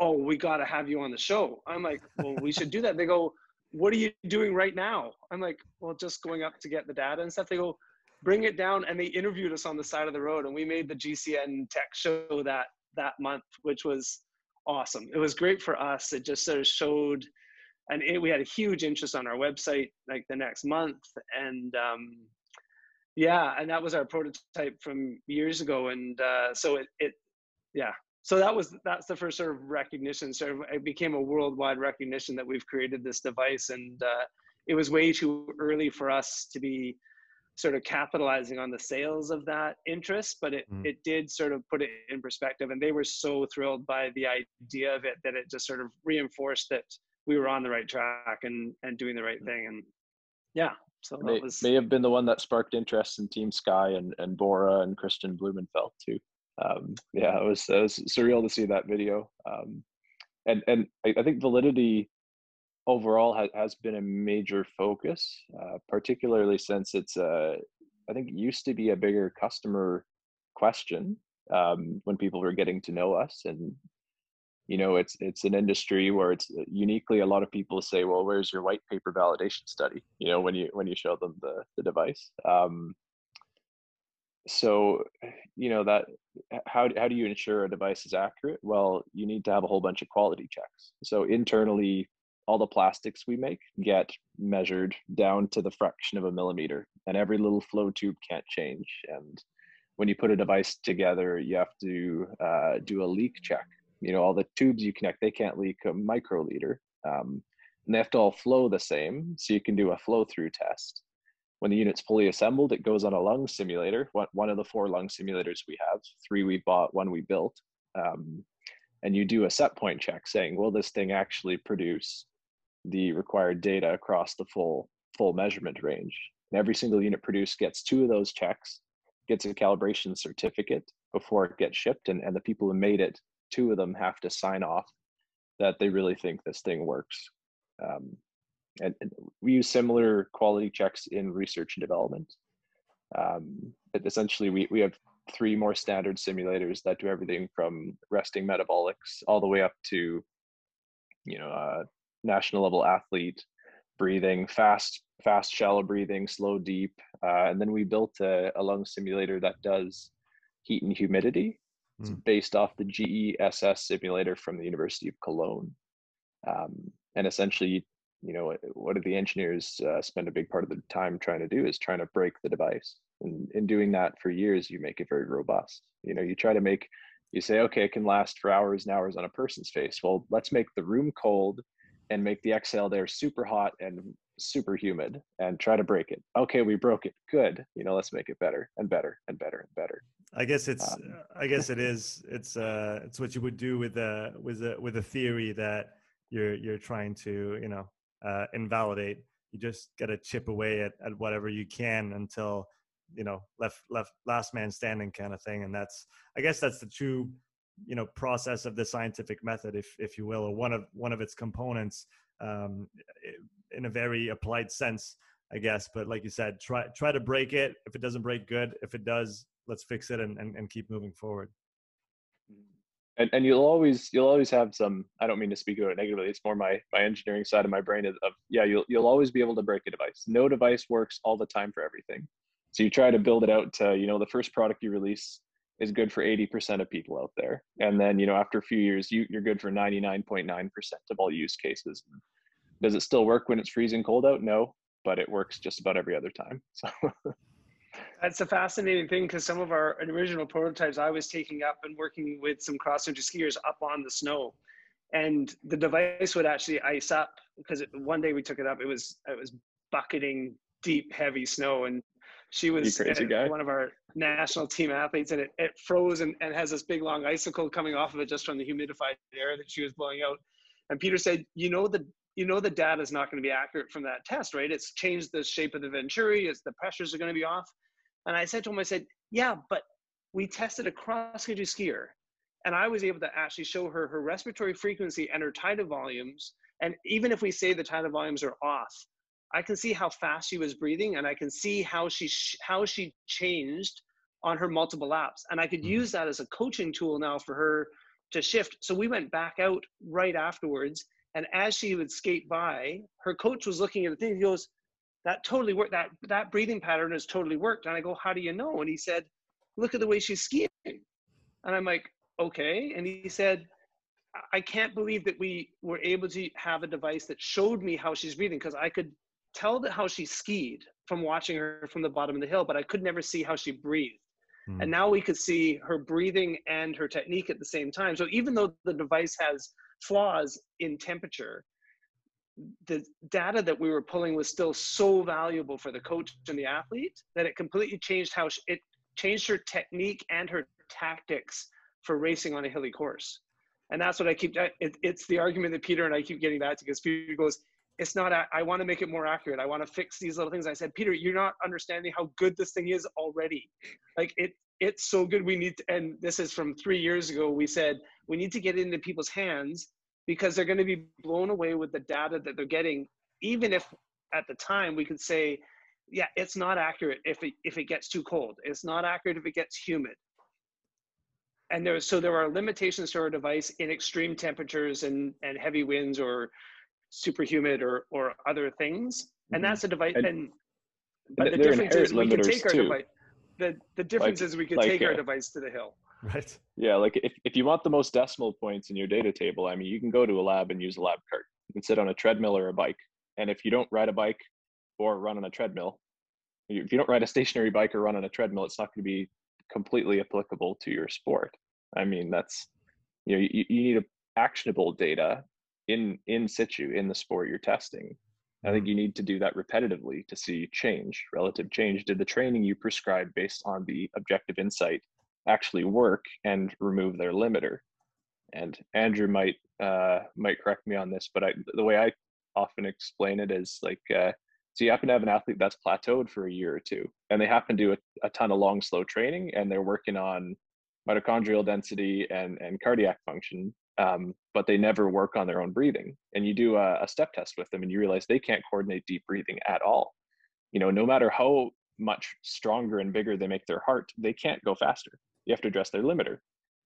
oh, we got to have you on the show. I'm like, well, we should do that. They go, what are you doing right now? I'm like, well, just going up to get the data and stuff. They go, bring it down. And they interviewed us on the side of the road and we made the GCN tech show that, that month, which was awesome. It was great for us. It just sort of showed, and it, we had a huge interest on our website like the next month and um, yeah and that was our prototype from years ago and uh, so it, it yeah so that was that's the first sort of recognition sort of it became a worldwide recognition that we've created this device and uh, it was way too early for us to be sort of capitalizing on the sales of that interest but it mm. it did sort of put it in perspective and they were so thrilled by the idea of it that it just sort of reinforced that we were on the right track and and doing the right mm. thing. And yeah so may, was, may have been the one that sparked interest in team sky and and bora and christian blumenfeld too. Um, yeah it was it was surreal to see that video. Um, and and I, I, think validity overall has, has been a major focus uh, particularly since it's uh, i think it used to be a bigger customer question um, when people were getting to know us and you know it's it's an industry where it's uh, uniquely a lot of people say well where's your white paper validation study? You know when you when you show them the the device. Um, so you know that how, how do you ensure a device is accurate? Well you need to have a whole bunch of quality checks. So internally all the plastics we make get measured down to the fraction of a millimeter and every little flow tube can't change. And when you put a device together you have to uh, do a leak check you know all the tubes you connect they can't leak a microliter um, and they have to all flow the same so you can do a flow through test. When the unit's fully assembled it goes on a lung simulator one of the four lung simulators we have three we bought one we built um, and you do a set point check saying will this thing actually produce the required data across the full full measurement range? And every single unit produced gets two of those checks gets a calibration certificate before it gets shipped and, and the people who made it two of them have to sign off that they really think this thing works. Um, and, and, we use similar quality checks in research and development. Um, essentially, we, we have three more standard simulators that do everything from resting metabolics all the way up to, you know, uh, national level athlete breathing, fast, fast, shallow breathing, slow, deep. Uh, and then we built a, a lung simulator that does heat and humidity it's mm. based off the GESS simulator from the University of Cologne. Um, and essentially, you know, what do the engineers uh, spend a big part of the time trying to do is trying to break the device. And in doing that for years, you make it very robust. You know, you try to make, you say, okay, it can last for hours and hours on a person's face. Well, let's make the room cold and make the exhale there super hot and super humid and try to break it. Okay, we broke it. Good. You know, let's make it better and better and better and better. I guess it's um, I guess it is it's uh it's what you would do with a with a with a theory that you're you're trying to, you know, uh invalidate. You just got to chip away at at whatever you can until you know left left last man standing kind of thing and that's i guess that's the true you know process of the scientific method if if you will or one of one of its components um in a very applied sense, I guess. But like you said, try try to break it. If it doesn't break, good. If it does, let's fix it and, and, and keep moving forward. Mm-hmm. And and you'll always you'll always have some. I don't mean to speak about it negatively. It's more my my engineering side of my brain of, of yeah. You'll you'll always be able to break a device. No device works all the time for everything. So you try to build it out to you know the first product you release is good for 80% of people out there and then you know after a few years you, you're good for 99.9% of all use cases does it still work when it's freezing cold out? No, but it works just about every other time. So that's a fascinating thing because some of our original prototypes I was taking up and working with some cross country skiers up on the snow, and the device would actually ice up because it, one day we took it up. It was it was bucketing deep, heavy snow, and She was uh, one of our national team athletes, and it, it froze and, and has this big long icicle coming off of it just from the humidified air that she was blowing out. And Peter said, "You know the you know the data is not going to be accurate from that test, right? It's changed the shape of the venturi. It's the pressures are going to be off." And I said to him, I said, "Yeah, but we tested a cross country skier, and I was able to actually show her her respiratory frequency and her tidal volumes. And even if we say the tidal volumes are off, I can see how fast she was breathing, and I can see how she sh- how she changed on her multiple laps, and I could mm-hmm. use that as a coaching tool now for her to shift. So we went back out right afterwards, and as she would skate by, her coach was looking at the thing. He goes, "That totally worked. That that breathing pattern has totally worked." And I go, "How do you know?" And he said, "Look at the way she's skiing." And I'm like, "Okay." And he said, I can't believe that we were able to have a device that showed me how she's breathing because I could tell that how she skied from watching her from the bottom of the hill, but I could never see how she breathed. Mm. And now we could see her breathing and her technique at the same time. So even though the device has flaws in temperature, the data that we were pulling was still so valuable for the coach and the athlete that it completely changed how she, it changed her technique and her tactics for racing on a hilly course. And that's what I keep. It, it's the argument that Peter and I keep getting back to because Peter goes, it's not i want to make it more accurate i want to fix these little things i said peter you're not understanding how good this thing is already like it it's so good we need to, and this is from three years ago we said we need to get it into people's hands because they're going to be blown away with the data that they're getting even if at the time we could say yeah it's not accurate if it if it gets too cold it's not accurate if it gets humid and there so there are limitations to our device in extreme temperatures and and heavy winds or super humid or or other things and mm-hmm. that's a device and, and but the difference is we can take our too. device the the difference like, is we can like, take uh, our device to the hill right. Yeah like if, if you want the most decimal points in your data table i mean you can go to a lab and use a lab cart. You can sit on a treadmill or a bike and if you don't ride a bike or run on a treadmill if you don't ride a stationary bike or run on a treadmill it's not going to be completely applicable to your sport. I mean that's you know you, you need a actionable data in in situ in the sport you're testing. I think mm-hmm. you need to do that repetitively to see change relative change. Did the training you prescribe based on the objective insight actually work and remove their limiter and andrew might uh, might correct me on this but I, the way i often explain it is like uh, so you happen to have an athlete that's plateaued for a year or two and they happen to do a, a ton of long slow training and they're working on mitochondrial density and, and cardiac function um, but they never work on their own breathing. And you do a, a step test with them, and you realize they can't coordinate deep breathing at all. You know, no matter how much stronger and bigger they make their heart, they can't go faster. You have to address their limiter.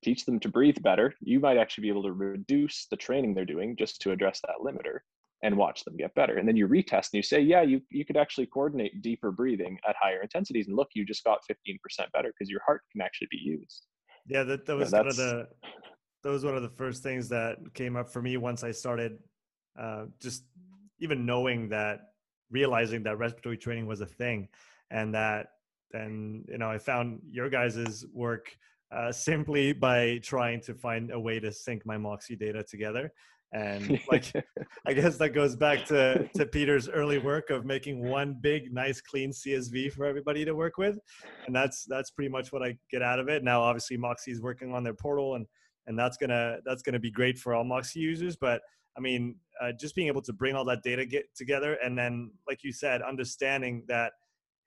Teach them to breathe better. You might actually be able to reduce the training they're doing just to address that limiter and watch them get better. And then you retest and you say, yeah, you, you could actually coordinate deeper breathing at higher intensities. And look, you just got 15% better because your heart can actually be used. Yeah, that, that was kind of the that was one of the first things that came up for me once I started uh, just even knowing that, realizing that respiratory training was a thing, and that then you know I found your guys's work uh, simply by trying to find a way to sync my Moxy data together. And like, I guess that goes back to, to Peter's early work of making one big, nice, clean CSV for everybody to work with. And that's, that's pretty much what I get out of it. Now, obviously Moxy is working on their portal and and that's gonna that's gonna be great for all Moxy users. But I mean, uh, just being able to bring all that data get together, and then, like you said, understanding that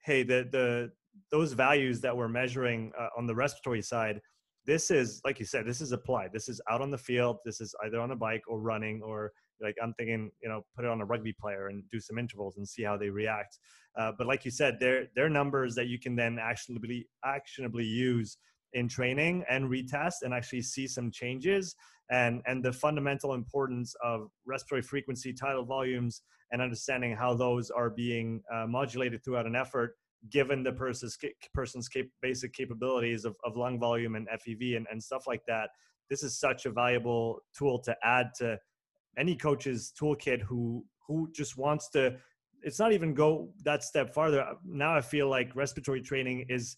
hey, the the those values that we're measuring uh, on the respiratory side, this is like you said, this is applied. This is out on the field. This is either on a bike or running or like I'm thinking, you know, put it on a rugby player and do some intervals and see how they react. Uh, but like you said, they're they're numbers that you can then actionably actionably use in training and retest and actually see some changes and and the fundamental importance of respiratory frequency tidal volumes and understanding how those are being uh, modulated throughout an effort given the person's person's cap- basic capabilities of, of lung volume and fev and, and stuff like that this is such a valuable tool to add to any coach's toolkit who who just wants to it's not even go that step farther now i feel like respiratory training is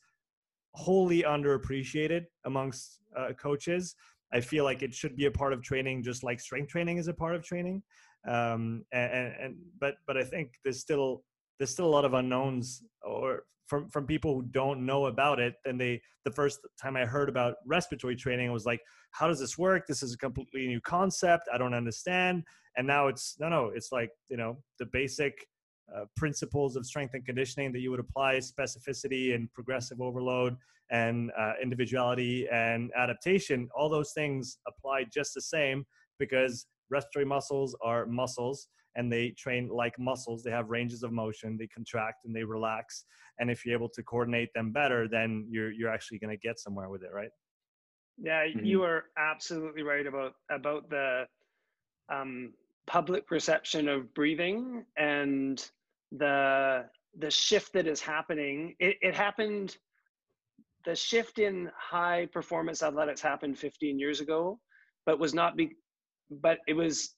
wholly underappreciated amongst uh, coaches. I feel like it should be a part of training, just like strength training is a part of training. Um, and, and but but I think there's still there's still a lot of unknowns or from from people who don't know about it. And they the first time i heard about respiratory training I was like how does this work? This is a completely new concept. I don't understand. And now it's no no it's like you know the basic uh, principles of strength and conditioning that you would apply specificity and progressive overload and uh, individuality and adaptation all those things apply just the same because respiratory muscles are muscles and they train like muscles. They have ranges of motion, they contract and they relax. And if you're able to coordinate them better, then you're you're actually going to get somewhere with it, right? Yeah, mm-hmm. you are absolutely right about about the um, public perception of breathing and the the shift that is happening. It, it happened. The shift in high performance athletics happened 15 years ago, but was not be, but it was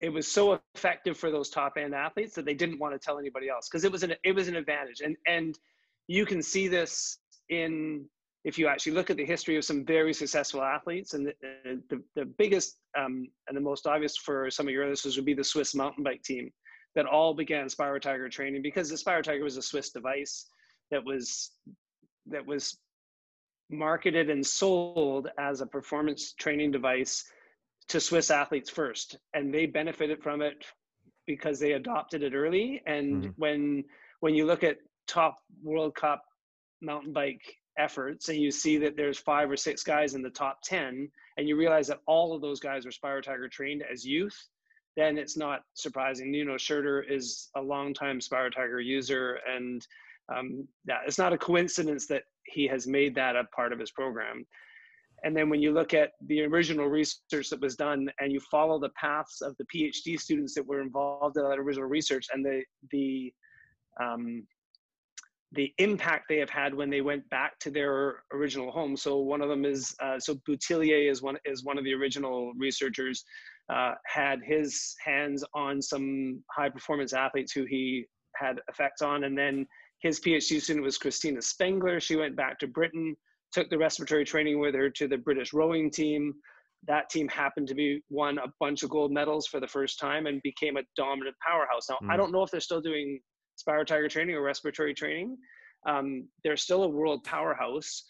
it was so effective for those top end athletes that they didn't want to tell anybody else because it was an it was an advantage. And and you can see this in if you actually look at the history of some very successful athletes and the, the, the biggest um, and the most obvious for some of your listeners would be the swiss mountain bike team that all began SpiroTiger training because the SpiroTiger was a swiss device that was that was marketed and sold as a performance training device to Swiss athletes first, and they benefited from it because they adopted it early. And mm-hmm. when when you look at top World Cup mountain bike efforts, and you see that there's five or six guys in the top ten, and you realize that all of those guys were SpiroTiger trained as youth, then it's not surprising. You know, Schurter is a longtime SpiroTiger user, and um, yeah, it's not a coincidence that he has made that a part of his program and then when you look at the original research that was done and you follow the paths of the phd students that were involved in that original research and the the um, the impact they have had when they went back to their original home. So one of them is uh, so Boutellier is one is one of the original researchers uh, had his hands on some high performance athletes who he had effects on. And then his phd student was christina spengler. She went back to britain took the respiratory training with her to the British rowing team. That team happened to be won a bunch of gold medals for the first time and became a dominant powerhouse. Now, mm. I don't know if they're still doing SpiroTiger training or respiratory training. Um, they're still a world powerhouse,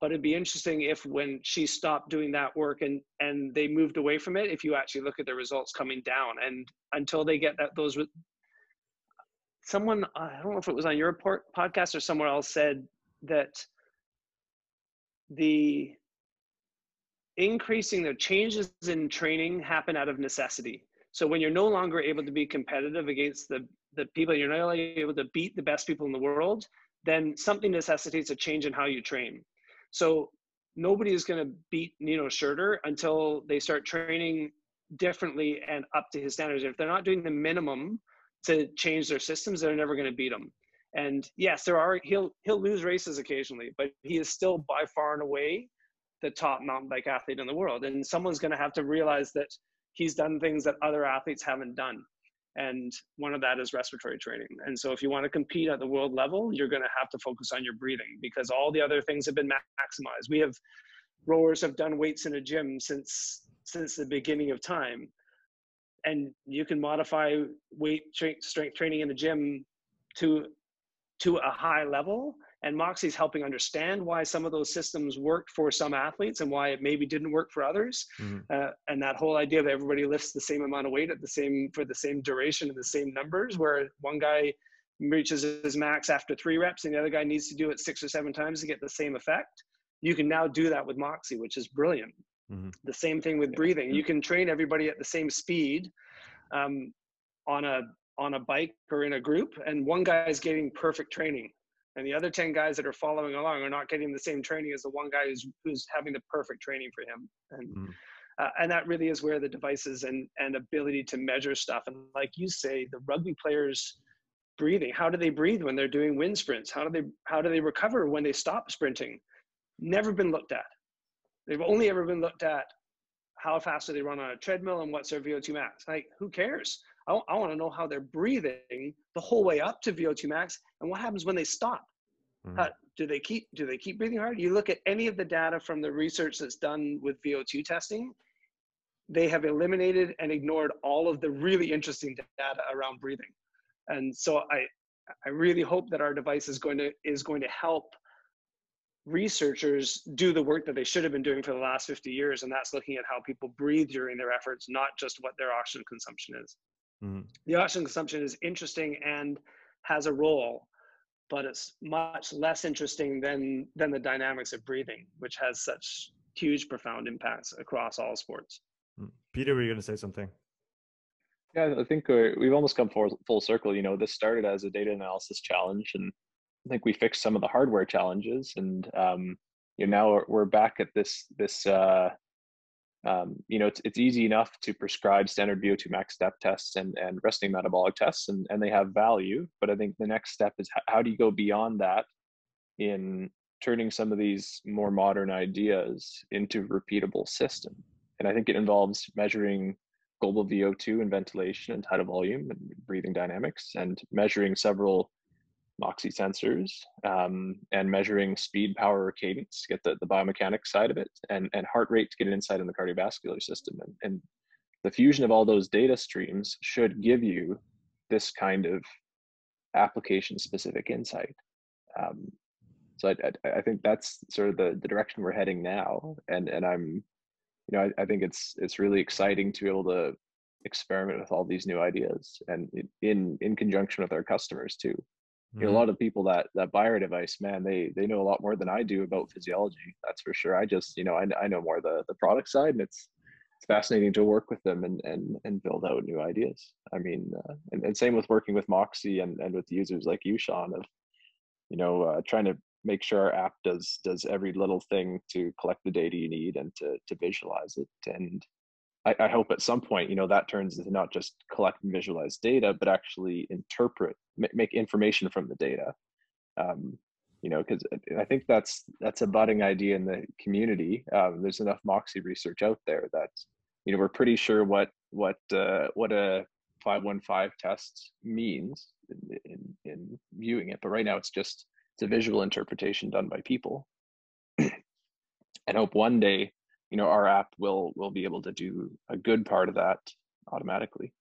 but it'd be interesting if when she stopped doing that work and and they moved away from it, if you actually look at the results coming down, and until they get that those someone I don't know if it was on your podcast or somewhere else said that the increasing the changes in training happen out of necessity. So when you're no longer able to be competitive against the, the people, you're not only able to beat the best people in the world, then something necessitates a change in how you train. So nobody is going to beat Nino Schurter until they start training differently and up to his standards. If they're not doing the minimum to change their systems, they're never going to beat him. And yes, there are he'll he'll lose races occasionally, but he is still by far and away the top mountain bike athlete in the world. And someone's going to have to realize that he's done things that other athletes haven't done. And one of that is respiratory training. And so if you want to compete at the world level, you're going to have to focus on your breathing because all the other things have been maximized. We have rowers have done weights in a gym since since the beginning of time. And you can modify weight strength training in the gym to to a high level. And Moxy's helping understand why some of those systems worked for some athletes and why it maybe didn't work for others. Mm-hmm. Uh, and that whole idea of everybody lifts the same amount of weight at the same for the same duration and the same numbers, where one guy reaches his max after three reps and the other guy needs to do it six or seven times to get the same effect. You can now do that with Moxie, which is brilliant. Mm-hmm. The same thing with breathing. You can train everybody at the same speed um, on a on a bike or in a group and one guy is getting perfect training and the other 10 guys that are following along are not getting the same training as the one guy who's, who's having the perfect training for him. And mm. uh, and that really is where the devices and and ability to measure stuff and like you say the rugby players breathing how do they breathe when they're doing wind sprints? How do they how do they recover when they stop sprinting? Never been looked at. They've only ever been looked at how fast do they run on a treadmill and what's their vo2 max? Like who cares I, I want to know how they're breathing the whole way up to VO2 max and what happens when they stop. Mm-hmm. Do they keep do they keep breathing hard? You look at any of the data from the research that's done with VO2 testing, they have eliminated and ignored all of the really interesting data around breathing. and so I I really hope that our device is going to is going to help researchers do the work that they should have been doing for the last 50 years and that's looking at how people breathe during their efforts not just what their oxygen consumption is mm-hmm. the oxygen consumption is interesting and has a role but it's much less interesting than than the dynamics of breathing which has such huge profound impacts across all sports mm. peter were you going to say something yeah i think we've almost come full, full circle you know this started as a data analysis challenge and I think we fixed some of the hardware challenges, and um, you know now we're back at this this. Uh, um, you know, it's it's easy enough to prescribe standard VO2 max step tests and and resting metabolic tests, and and they have value. But I think the next step is how do you go beyond that in turning some of these more modern ideas into repeatable system? And I think it involves measuring global VO2 and ventilation and tidal volume and breathing dynamics, and measuring several Moxy sensors um, and measuring speed, power, or cadence to get the, the biomechanics side of it, and, and heart rate to get an insight in the cardiovascular system. And, and the fusion of all those data streams should give you this kind of application specific insight. Um, so I, I, I, think that's sort of the, the direction we're heading now. And, and I'm, you know, I, I think it's, it's really exciting to be able to experiment with all these new ideas and in, in conjunction with our customers too you know, a mm-hmm. lot of people that that buy our device man they they know a lot more than i do about physiology that's for sure. I just you know i, I know more the the product side and it's it's fascinating to work with them and and and build out new ideas. I mean uh, and, and same with working with moxy and and with users like you sean of you know uh, trying to make sure our app does does every little thing to collect the data you need and to to visualize it. And I, I, hope at some point, you know, that turns into not just collect and visualize data, but actually interpret, make information from the data. Um, you know, because I think that's that's a budding idea in the community. Um, there's enough Moxy research out there that, you know, we're pretty sure what what uh, what a 515 test means in, in, in viewing it, but right now it's just it's a visual interpretation done by people. and hope one day you know our app will will be able to do a good part of that automatically.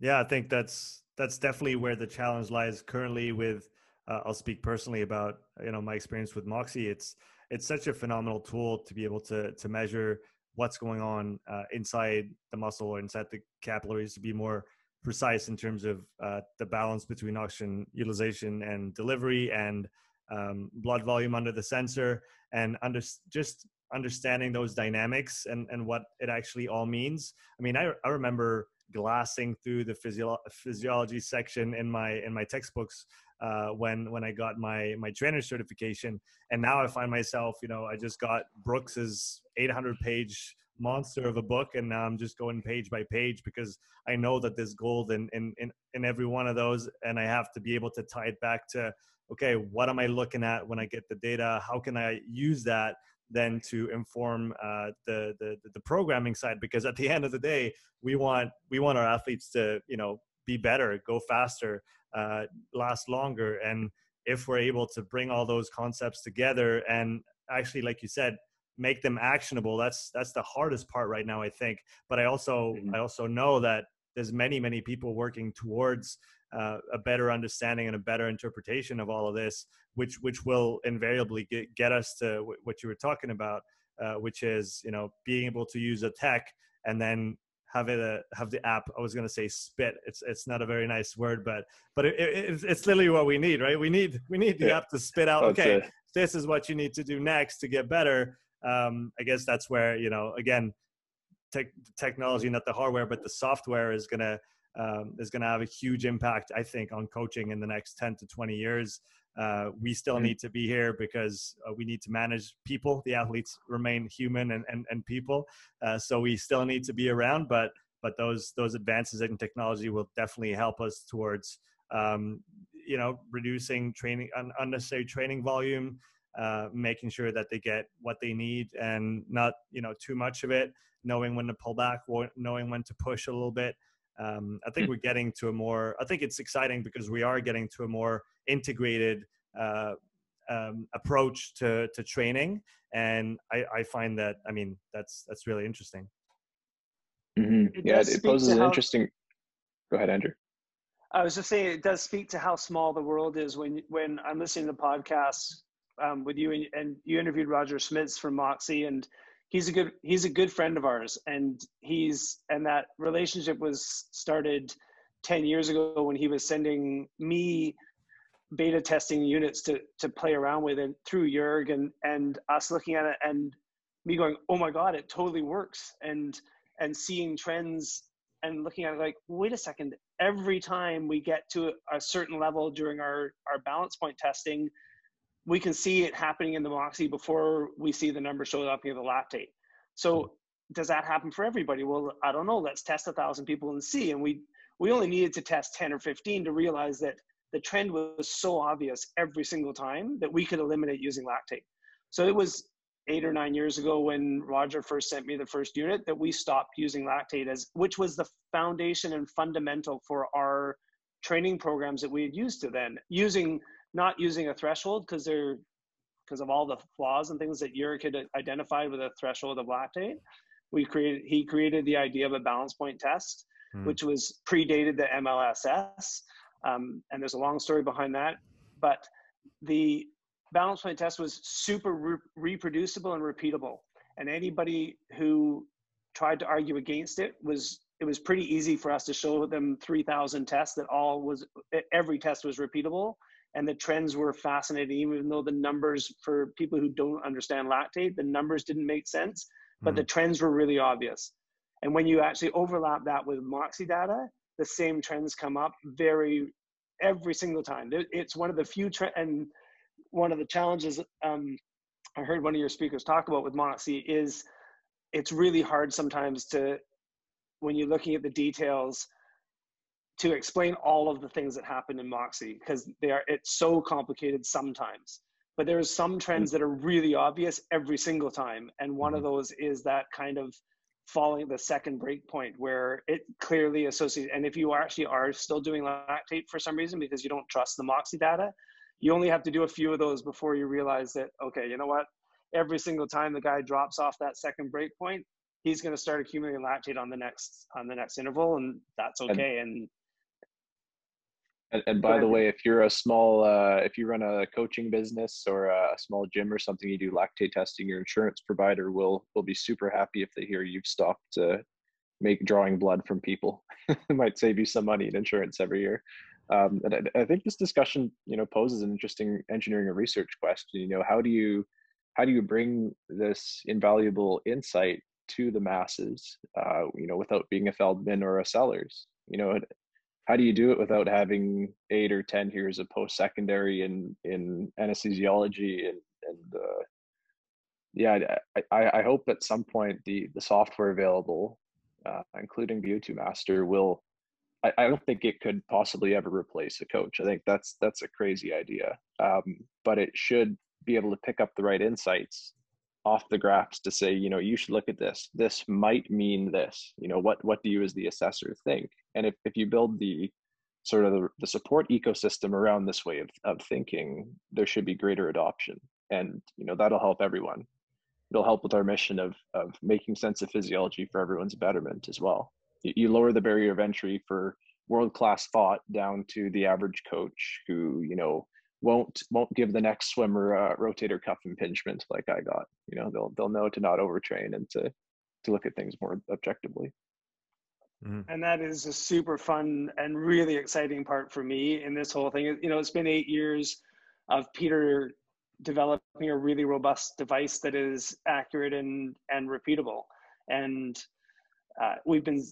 Yeah i think that's that's definitely where the challenge lies currently with uh, i'll speak personally about you know my experience with moxy it's it's such a phenomenal tool to be able to to measure what's going on uh, inside the muscle or inside the capillaries to be more precise in terms of uh, the balance between oxygen utilization and delivery and um, blood volume under the sensor and under just understanding those dynamics and, and what it actually all means. I mean, I, I remember glassing through the physio- physiology section in my in my textbooks uh, when when I got my my trainer certification, and now I find myself, you know, I just got Brooks's 800 page monster of a book, and now I'm just going page by page because I know that there's gold in in in, in every one of those, and I have to be able to tie it back to okay, what am I looking at when I get the data? How can I use that then to inform uh, the, the the programming side because at the end of the day we want we want our athletes to you know be better go faster uh, last longer and if we're able to bring all those concepts together and actually like you said make them actionable that's that's the hardest part right now i think but i also mm-hmm. i also know that there's many many people working towards uh, a better understanding and a better interpretation of all of this, which which will invariably get, get us to w- what you were talking about, uh, which is you know being able to use a tech and then have it uh, have the app. I was going to say spit. It's it's not a very nice word, but but it, it, it's literally what we need, right? We need we need the yeah. app to spit out. Okay, this is what you need to do next to get better. Um, I guess that's where you know again, tech, technology, not the hardware, but the software is going to um, is going to have a huge impact, I think, on coaching in the next 10 to 20 years. Uh, we still mm-hmm. need to be here because uh, we need to manage people. The athletes remain human and, and, and people. Uh, so we still need to be around, but, but those, those advances in technology will definitely help us towards, um, you know, reducing training, un- unnecessary training volume, uh, making sure that they get what they need and not, you know, too much of it, knowing when to pull back, knowing when to push a little bit um, I think we're getting to a more. I think it's exciting because we are getting to a more integrated uh, um, approach to to training, and I, I, find that I mean that's that's really interesting. Mm-hmm. It yeah, it poses an how, interesting. Go ahead, Andrew. I was just saying it does speak to how small the world is when when I'm listening to podcasts um, with you and, and you interviewed Roger Schmitz from Moxy and he's a good he's a good friend of ours. And he's and that relationship was started 10 years ago when he was sending me beta testing units to to play around with and through Jurg and and us looking at it and me going oh my god it totally works. And and seeing trends and looking at it like wait a second. Every time we get to a certain level during our our balance point testing we can see it happening in the Moxy before we see the number show up in the lactate so hmm. does that happen for everybody? Well i don't know. Let's test a thousand people and see. And we we only needed to test 10 or 15 to realize that the trend was so obvious every single time that we could eliminate using lactate. So it was eight or nine years ago when roger first sent me the first unit that we stopped using lactate as which was the foundation and fundamental for our training programs that we had used to then using not using a threshold because they're because of all the flaws and things that Jurg had identified with a threshold of lactate. We created he created the idea of a balance point test, mm. which was predated the MLSS. Um, and there's a long story behind that. But the balance point test was super re- reproducible and repeatable. And anybody who tried to argue against it was it was pretty easy for us to show them 3000 tests that all was every test was repeatable and the trends were fascinating even though the numbers for people who don't understand lactate the numbers didn't make sense but mm-hmm. the trends were really obvious and when you actually overlap that with Moxy data the same trends come up very every single time it's one of the few tre- and one of the challenges um, i heard one of your speakers talk about with Moxy is it's really hard sometimes to when you're looking at the details to explain all of the things that happen in Moxy because they are it's so complicated sometimes. But there are some trends that are really obvious every single time, and one of mm-hmm. those is that kind of following the second break point where it clearly associates. And if you actually are still doing lactate for some reason because you don't trust the Moxy data, you only have to do a few of those before you realize that okay, you know what? Every single time the guy drops off that second break point, he's going to start accumulating lactate on the next on the next interval, and that's okay. And, and and, and by the way, if you're a small, uh, if you run a coaching business or a small gym or something, you do lactate testing. Your insurance provider will will be super happy if they hear you've stopped uh, make drawing blood from people. it might save you some money in insurance every year. Um, and I, I, think this discussion, you know, poses an interesting engineering and research question. You know, how do you how do you bring this invaluable insight to the masses? Uh, you know, without being a Feldmann or a Sellers. You know, how do you do it without having eight or ten years of post-secondary in in anesthesiology and and uh, yeah I, I hope at some point the the software available uh, including VO2 Master will I, I don't think it could possibly ever replace a coach. I think that's that's a crazy idea. Um, but it should be able to pick up the right insights off the graphs to say, you know, you should look at this. This might mean this. You know, what what do you as the assessor think? And if, if you build the sort of the, the support ecosystem around this way of, of thinking, there should be greater adoption. And you know, that'll help everyone. It'll help with our mission of of making sense of physiology for everyone's betterment as well. You, you lower the barrier of entry for world class thought down to the average coach who, you know, won't won't give the next swimmer a rotator cuff impingement like I got. You know, they'll they'll know to not overtrain and to to look at things more objectively. Mm-hmm. And that is a super fun and really exciting part for me in this whole thing. You know, it's been eight years of Peter developing a really robust device that is accurate and and repeatable. And uh, we've been,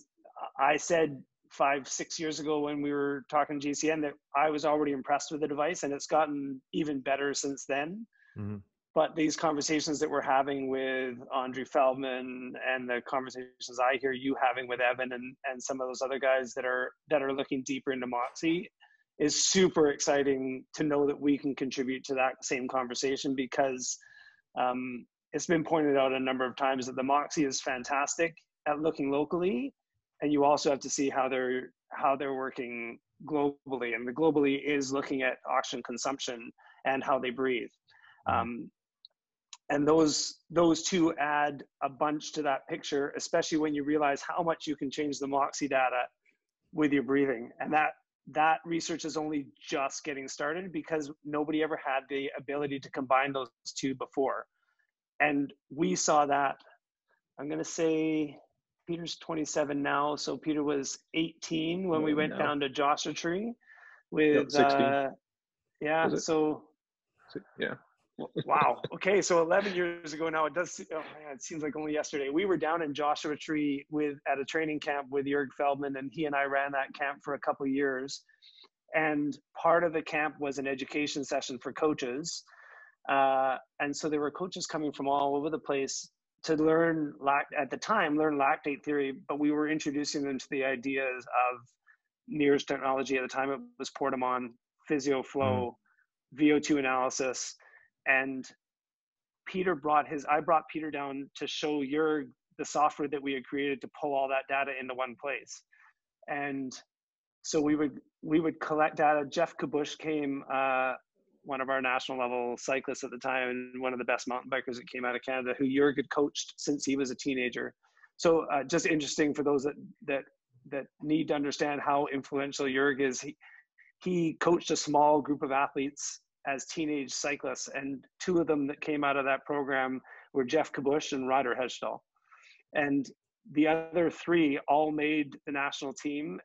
I said five, six years ago when we were talking GCN that I was already impressed with the device and it's gotten even better since then. Mm-hmm. But these conversations that we're having with Andri Feldmann and the conversations I hear you having with Evan and, and some of those other guys that are that are looking deeper into Moxy is super exciting to know that we can contribute to that same conversation because um, it's been pointed out a number of times that the Moxy is fantastic at looking locally, and you also have to see how they're how they're working globally and the globally is looking at oxygen consumption and how they breathe mm-hmm. um, and those those two add a bunch to that picture especially when you realize how much you can change the Moxy data with your breathing and that that research is only just getting started because nobody ever had the ability to combine those two before. And we saw that, I'm going to say Peter's 27 now. So Peter was 18 when we went no. down to Joshua Tree with, yep, uh, yeah, so yeah. wow. Okay, so 11 years ago now, it does. Oh man, it seems like only yesterday. We were down in Joshua Tree with at a training camp with Jurg Feldmann, and he and I ran that camp for a couple years. And part of the camp was an education session for coaches, uh, and so there were coaches coming from all over the place to learn lact at the time learn lactate theory, but we were introducing them to the ideas of NIRS technology at the time. It was Portamon, PhysioFlow, mm. VO2 analysis, and Peter brought his. I brought Peter down to show your the software that we had created to pull all that data into one place, and so we would we would collect data. Jeff Kabush came, uh, one of our national level cyclists at the time, and one of the best mountain bikers that came out of Canada, who Jurg had coached since he was a teenager. So uh, just interesting for those that that that need to understand how influential Jurg is. He, he coached a small group of athletes as teenage cyclists, and two of them that came out of that program were Jeff Kabush and Ryder Hesjedal. And the other three all made the national team.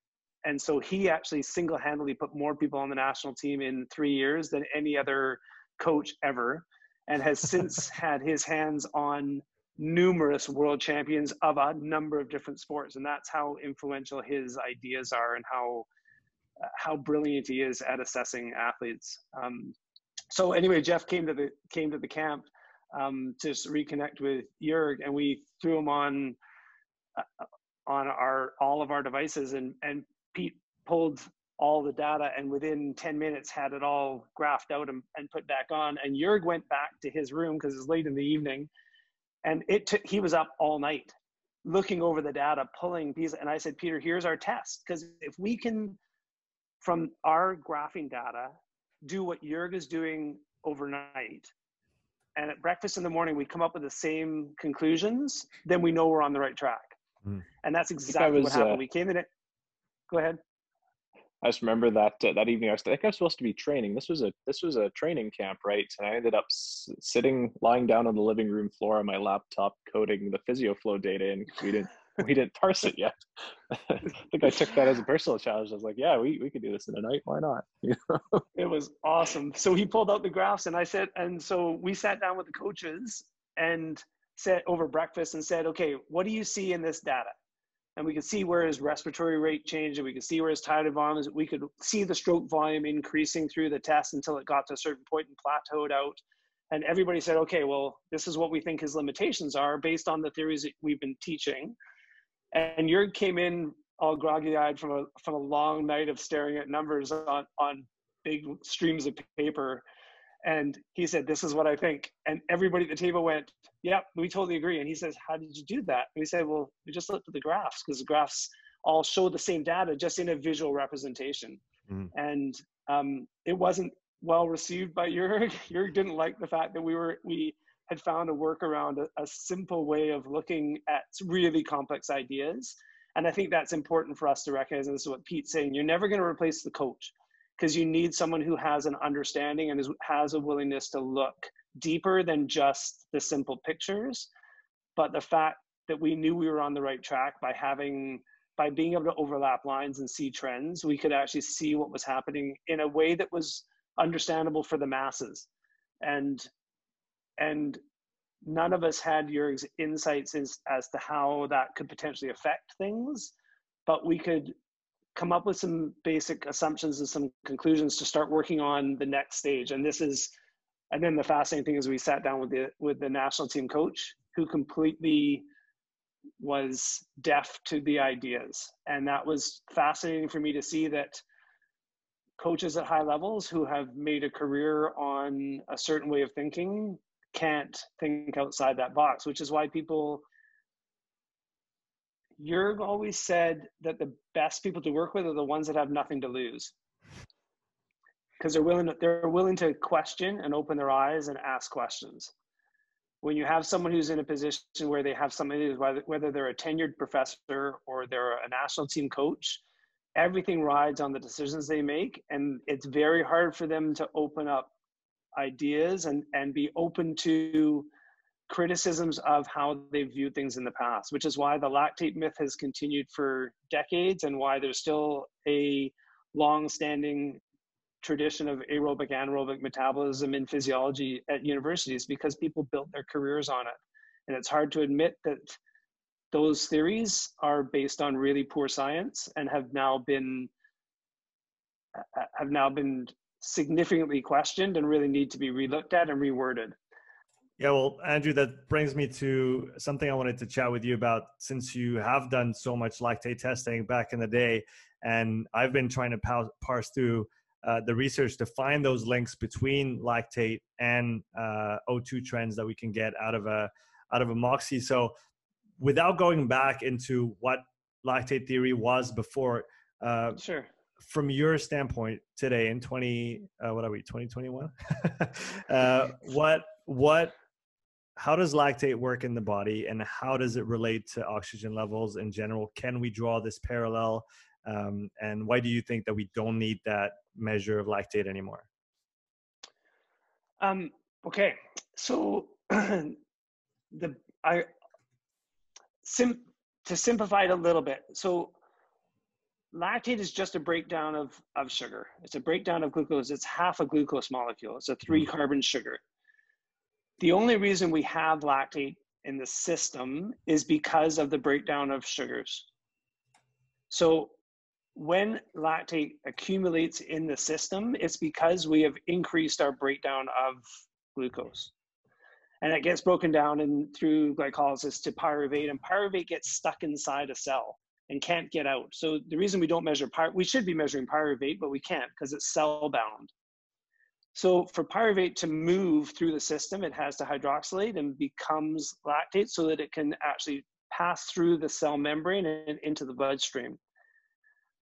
And so he actually single handedly put more people on the national team in three years than any other coach ever, and has since had his hands on numerous world champions of a number of different sports. And that's how influential his ideas are and how how brilliant he is at assessing athletes. Um, so anyway, Jeff came to the came to the camp um, to reconnect with Jurg, and we threw him on uh, on our all of our devices, and and Pete pulled all the data, and within ten minutes had it all graphed out and, and put back on. And Jurg went back to his room because it was late in the evening, and it t- he was up all night looking over the data, pulling pieces. And I said, Peter, here's our test because if we can from our graphing data do what Jurg is doing overnight, and at breakfast in the morning we come up with the same conclusions, then we know we're on the right track. Mm. And that's exactly was, what happened. Uh, we came in it. Go ahead. I just remember that uh, that evening I was I think I was supposed to be training. This was a this was a training camp, right? And I ended up s- sitting lying down on the living room floor on my laptop coding the PhysioFlow data, and we didn't we didn't parse it yet. I think I took that as a personal challenge. I was like, yeah, we, we could do this in a night. Why not? it was awesome. So he pulled out the graphs and I said, and so we sat down with the coaches and said over breakfast and said, okay, what do you see in this data? And we could see where his respiratory rate changed and we could see where his tidal volume is. We could see the stroke volume increasing through the test until it got to a certain point and plateaued out. And everybody said, okay, well, this is what we think his limitations are based on the theories that we've been teaching and Jurg came in all groggy-eyed from a from a long night of staring at numbers on on big streams of paper, and he said, "This is what I think." And everybody at the table went, "Yep, we totally agree." And he says, "How did you do that?" And we said, "Well, we just looked at the graphs because the graphs all show the same data, just in a visual representation." Mm. And um, it wasn't well received by Jurg. Jurg didn't like the fact that we were we had found a workaround, a, a simple way of looking at really complex ideas. And I think that's important for us to recognize. And this is what Pete's saying. You're never going to replace the coach because you need someone who has an understanding and is, has a willingness to look deeper than just the simple pictures. But the fact that we knew we were on the right track by having by being able to overlap lines and see trends, we could actually see what was happening in a way that was understandable for the masses. And and none of us had your insights as, as to how that could potentially affect things, but we could come up with some basic assumptions and some conclusions to start working on the next stage. And this is, and then the fascinating thing is we sat down with the with the national team coach who completely was deaf to the ideas, and that was fascinating for me to see that coaches at high levels who have made a career on a certain way of thinking can't think outside that box, which is why people. Jurg always said that the best people to work with are the ones that have nothing to lose, because they're willing. To, they're willing to question and open their eyes and ask questions. When you have someone who's in a position where they have somebody, whether whether they're a tenured professor or they're a national team coach, everything rides on the decisions they make and it's very hard for them to open up ideas and and be open to criticisms of how they've viewed things in the past which is why the lactate myth has continued for decades and why there's still a long-standing tradition of aerobic anaerobic metabolism in physiology at universities because people built their careers on it and it's hard to admit that those theories are based on really poor science and have now been have now been significantly questioned and really need to be relooked at and reworded. Yeah, well, Andrew, that brings me to something I wanted to chat with you about since you have done so much lactate testing back in the day. And I've been trying to parse through uh, the research to find those links between lactate and uh, O2 trends that we can get out of a out of a Moxy. So without going back into what lactate theory was before, uh, sure. From your standpoint today in 20, uh, what are we, 2021? uh, what, what, how does lactate work in the body and how does it relate to oxygen levels in general? Can we draw this parallel? Um, and why do you think that we don't need that measure of lactate anymore? Um, okay, so the I sim to simplify it a little bit. So lactate is just a breakdown of, of sugar. It's a breakdown of glucose. It's half a glucose molecule. It's a three mm-hmm. carbon sugar. The only reason we have lactate in the system is because of the breakdown of sugars. So when lactate accumulates in the system, it's because we have increased our breakdown of glucose. And it gets broken down and through glycolysis to pyruvate and pyruvate gets stuck inside a cell and can't get out. So the reason we don't measure pyruvate we should be measuring pyruvate but we can't because it's cell bound so for pyruvate to move through the system it has to hydroxylate and becomes lactate so that it can actually pass through the cell membrane and into the bloodstream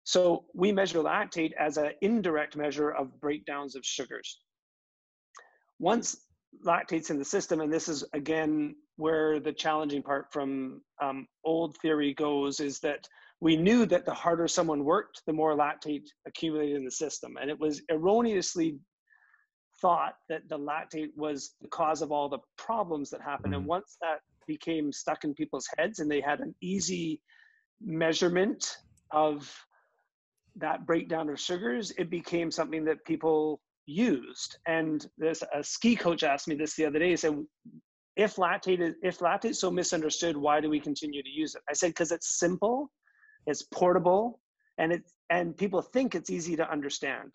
so we measure lactate as an indirect measure of breakdowns of sugars once lactates in the system. And this is, again, where the challenging part from um, old theory goes is that we knew that the harder someone worked, the more lactate accumulated in the system. And it was erroneously thought that the lactate was the cause of all the problems that happened. Mm-hmm. And once that became stuck in people's heads and they had an easy measurement of that breakdown of sugars, it became something that people used. And this a ski coach asked me this the other day. He said, if lactate is if lactate is so misunderstood, why do we continue to use it? I said, because it's simple, it's portable, and it and people think it's easy to understand.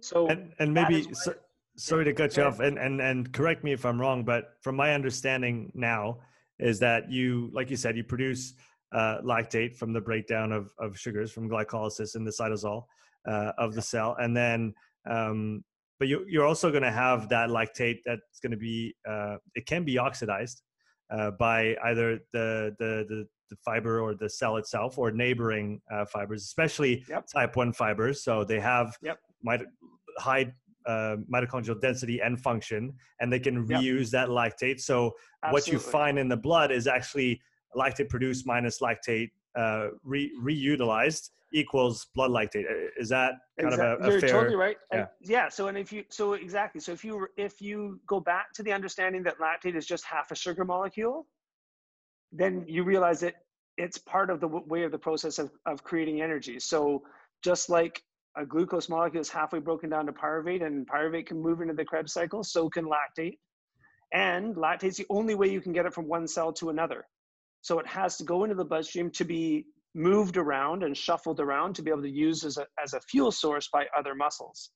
So and, and maybe so, sorry to cut you off and, and and correct me if I'm wrong, but from my understanding now is that you, like you said, you produce uh, lactate from the breakdown of, of sugars from glycolysis in the cytosol uh, of the cell, and then um, but you, you're also going to have that lactate that's going to be uh, it can be oxidized uh, by either the, the, the the fiber or the cell itself or neighboring uh, fibers, especially yep. type one fibers. So they have yep. Mit- high uh, mitochondrial density and function, and they can reuse yep. that lactate. So Absolutely. what you find in the blood is actually lactate produced minus lactate uh, re- reutilized equals blood lactate. Is that kind exactly. of a, a You're fair? totally right. Yeah. And yeah. So and if you so exactly so if you if you go back to the understanding that lactate is just half a sugar molecule, then you realize that it's part of the way of the process of, of creating energy. So just like a glucose molecule is halfway broken down to pyruvate and pyruvate can move into the Krebs cycle, so can lactate. And lactate is the only way you can get it from one cell to another. So it has to go into the bloodstream to be moved around and shuffled around to be able to use as a, as a fuel source by other muscles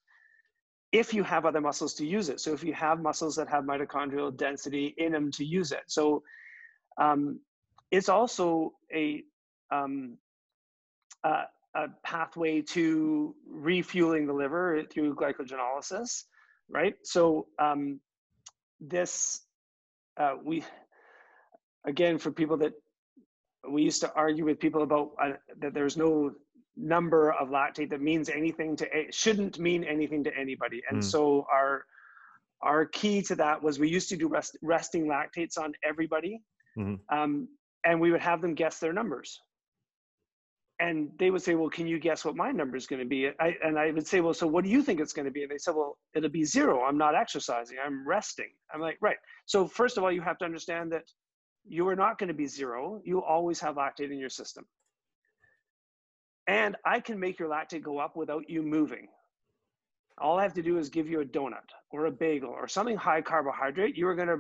if you have other muscles to use it so if you have muscles that have mitochondrial density in them to use it so um, it's also a, um, a, a pathway to refueling the liver through glycogenolysis right so um, this uh, we again for people that we used to argue with people about uh, that there's no number of lactate that means anything to shouldn't mean anything to anybody and mm. so our our key to that was we used to do rest, resting lactates on everybody mm-hmm. um, and we would have them guess their numbers and they would say, well, can you guess what my number is going to be? I, and I would say, well, so what do you think it's going to be? And they said, well, it'll be zero. I'm not exercising. I'm resting. I'm like, right. So first of all, you have to understand that you are not going to be zero. You always have lactate in your system. And I can make your lactate go up without you moving. All I have to do is give you a donut or a bagel or something high carbohydrate. You are going to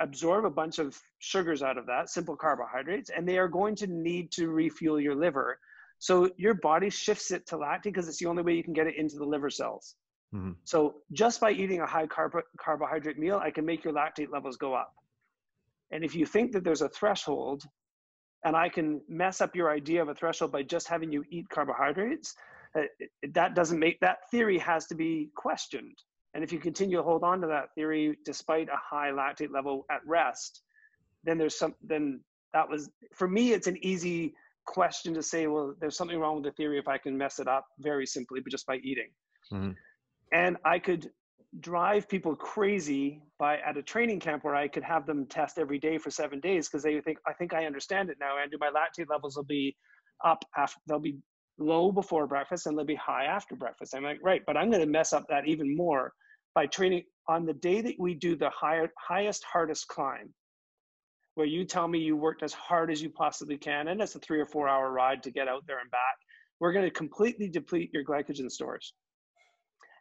absorb a bunch of sugars out of that, simple carbohydrates, and they are going to need to refuel your liver so your body shifts it to lactate because it's the only way you can get it into the liver cells. Mm-hmm. So just by eating a high carb- carbohydrate meal, I can make your lactate levels go up. And if you think that there's a threshold, and I can mess up your idea of a threshold by just having you eat carbohydrates, uh, that doesn't make that theory has to be questioned. And if you continue to hold on to that theory despite a high lactate level at rest, then there's some then that was for me it's an easy question to say, well, there's something wrong with the theory if I can mess it up very simply, but just by eating. Mm-hmm. And I could drive people crazy by at a training camp where I could have them test every day for seven days because they think, I think I understand it now, Andrew. My lactate levels will be up after, they'll be low before breakfast and they'll be high after breakfast. I'm like, right, but I'm going to mess up that even more by training on the day that we do the higher, highest, hardest climb where you tell me you worked as hard as you possibly can, and it's a three or four hour ride to get out there and back, we're going to completely deplete your glycogen stores.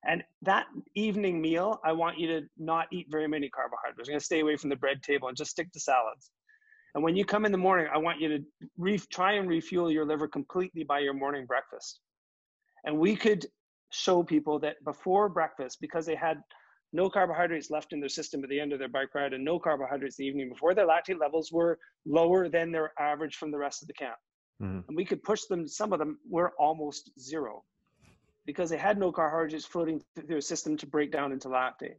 And that evening meal, I want you to not eat very many carbohydrates. I'm going to stay away from the bread table and just stick to salads. And when you come in the morning, I want you to re- try and refuel your liver completely by your morning breakfast. And we could show people that before breakfast, because they had no carbohydrates left in their system at the end of their bike ride and no carbohydrates the evening before, their lactate levels were lower than their average from the rest of the camp. Mm-hmm. And we could push them, some of them were almost zero because they had no carbohydrates floating through their system to break down into lactate.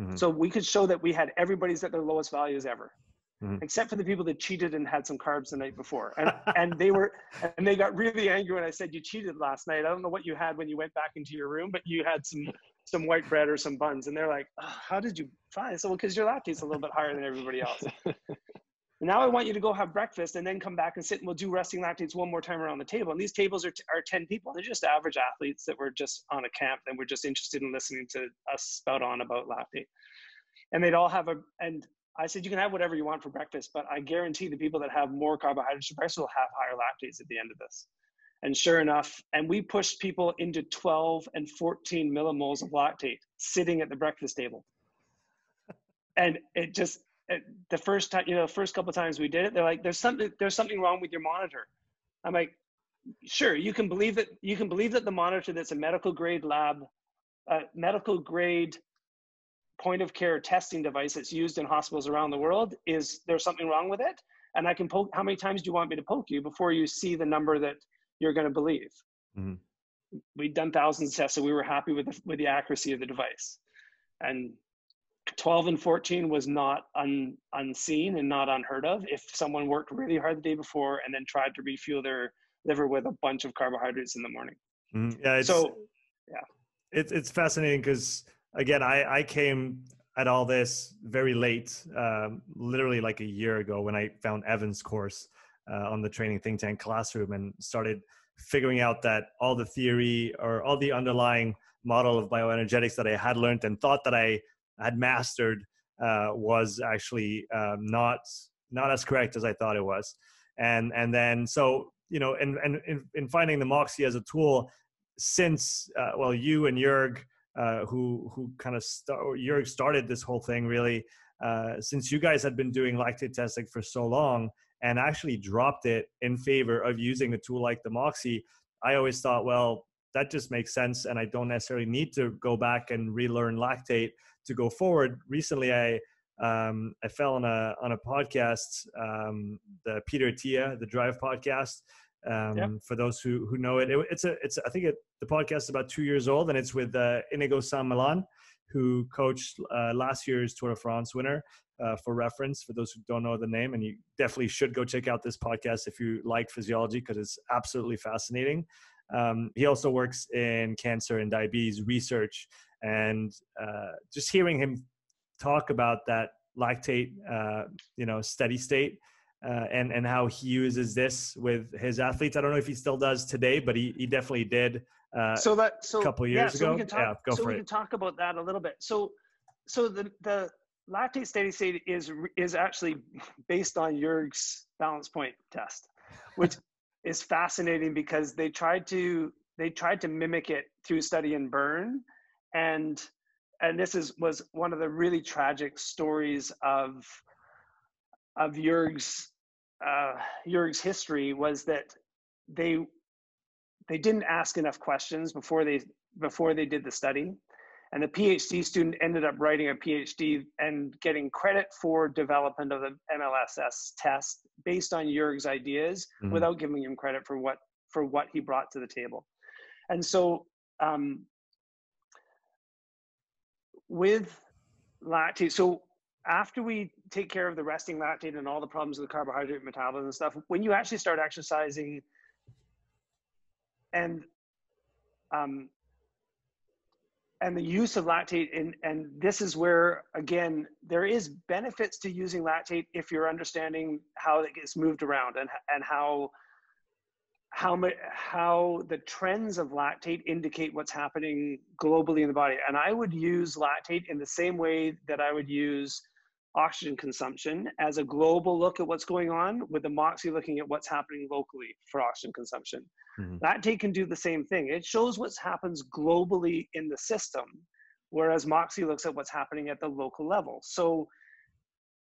Mm-hmm. So we could show that we had everybody's at their lowest values ever. Mm-hmm. except for the people that cheated and had some carbs the night before. And and they were and they got really angry when I said you cheated last night. I don't know what you had when you went back into your room, but you had some some white bread or some buns. And they're like, oh, how did you find? So, well, because your lactate's a little bit higher than everybody else. now I want you to go have breakfast and then come back and sit and we'll do resting lactates one more time around the table. And these tables are, are 10 people. They're just average athletes that were just on a camp and were just interested in listening to us spout on about lactate. And they'd all have a, and I said, you can have whatever you want for breakfast, but I guarantee the people that have more carbohydrates for breakfast will have higher lactates at the end of this. And sure enough, and we pushed people into 12 and 14 millimoles of lactate sitting at the breakfast table. And it just, it, the first time, you know, the first couple times we did it, they're like, there's something, there's something wrong with your monitor. I'm like, sure, you can believe that, you can believe that the monitor that's a medical grade lab, uh, medical grade point of care testing device that's used in hospitals around the world is there's something wrong with it. And I can poke, how many times do you want me to poke you before you see the number that you're going to believe. Mm-hmm. We'd done thousands of tests, so we were happy with the, with the accuracy of the device. And 12 and 14 was not un, unseen and not unheard of. If someone worked really hard the day before and then tried to refuel their liver with a bunch of carbohydrates in the morning. Mm-hmm. Yeah. so, yeah. It's, it's fascinating because, again, I, I came at all this very late, um, literally like a year ago when I found Evan's course uh, on the training think tank classroom and started figuring out that all the theory or all the underlying model of bioenergetics that I had learned and thought that I had mastered uh, was actually um, not not as correct as I thought it was. And and then so you know, and and in, in finding the Moxy as a tool, since uh, well, you and Jurg, uh, who who kind of start, Jurg started this whole thing really. Uh, since you guys had been doing lactate testing for so long, and actually dropped it in favor of using a tool like the Moxy, I always thought, well, that just makes sense. And I don't necessarily need to go back and relearn lactate to go forward. Recently, I um, I fell on a on a podcast, um, the Peter Attia, the Drive podcast. Um, yep. For those who who know it, it it's a it's I think it, the podcast is about two years old, and it's with uh, Inigo San Millan, who coached uh, last year's Tour de France winner uh, for reference for those who don't know the name. And you definitely should go check out this podcast if you like physiology because it's absolutely fascinating. Um, he also works in cancer and diabetes research, and uh, just hearing him talk about that lactate, uh, you know, steady state uh, and and how he uses this with his athletes. I don't know if he still does today, but he, he definitely did. Uh, so that so a couple years yeah, ago. So we can talk, yeah, go so for we it. can talk about that a little bit. So so the the lactate steady state is is actually based on Jurg's balance point test, which is fascinating because they tried to they tried to mimic it through study and Bern, and and this is was one of the really tragic stories of of Jurg's uh, Jurg's history was that they they didn't ask enough questions before they before they did the study and the phd student ended up writing a phd and getting credit for development of the mlss test based on jurg's ideas mm-hmm. without giving him credit for what for what he brought to the table and so um, with lactate so after we take care of the resting lactate and all the problems with the carbohydrate metabolism and stuff when you actually start exercising and um, and the use of lactate and and this is where again there is benefits to using lactate if you're understanding how it gets moved around and and how how how the trends of lactate indicate what's happening globally in the body. And i would use lactate in the same way that i would use oxygen consumption as a global look at what's going on with the Moxy looking at what's happening locally for oxygen consumption. Mm-hmm. lactate can do the same thing. It shows what happens globally in the system whereas Moxy looks at what's happening at the local level. So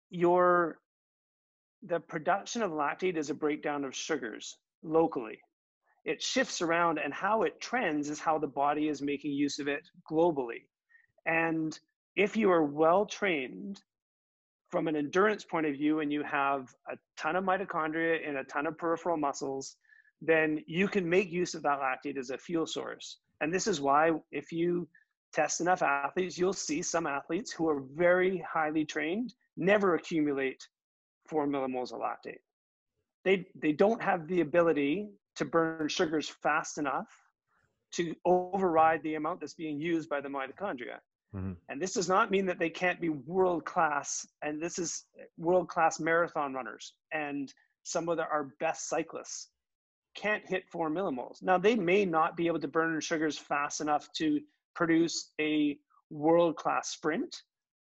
your the production of lactate is a breakdown of sugars locally. It shifts around and how it trends is how the body is making use of it globally. And if you are well trained from an endurance point of view and you have a ton of mitochondria and a ton of peripheral muscles, then you can make use of that lactate as a fuel source. And this is why if you test enough athletes, you'll see some athletes who are very highly trained never accumulate four millimoles of lactate. They, they don't have the ability to burn sugars fast enough to override the amount that's being used by the mitochondria. Mm-hmm. And this does not mean that they can't be world class. And this is world class marathon runners and some of the, our best cyclists can't hit four millimoles. Now they may not be able to burn sugars fast enough to produce a world class sprint,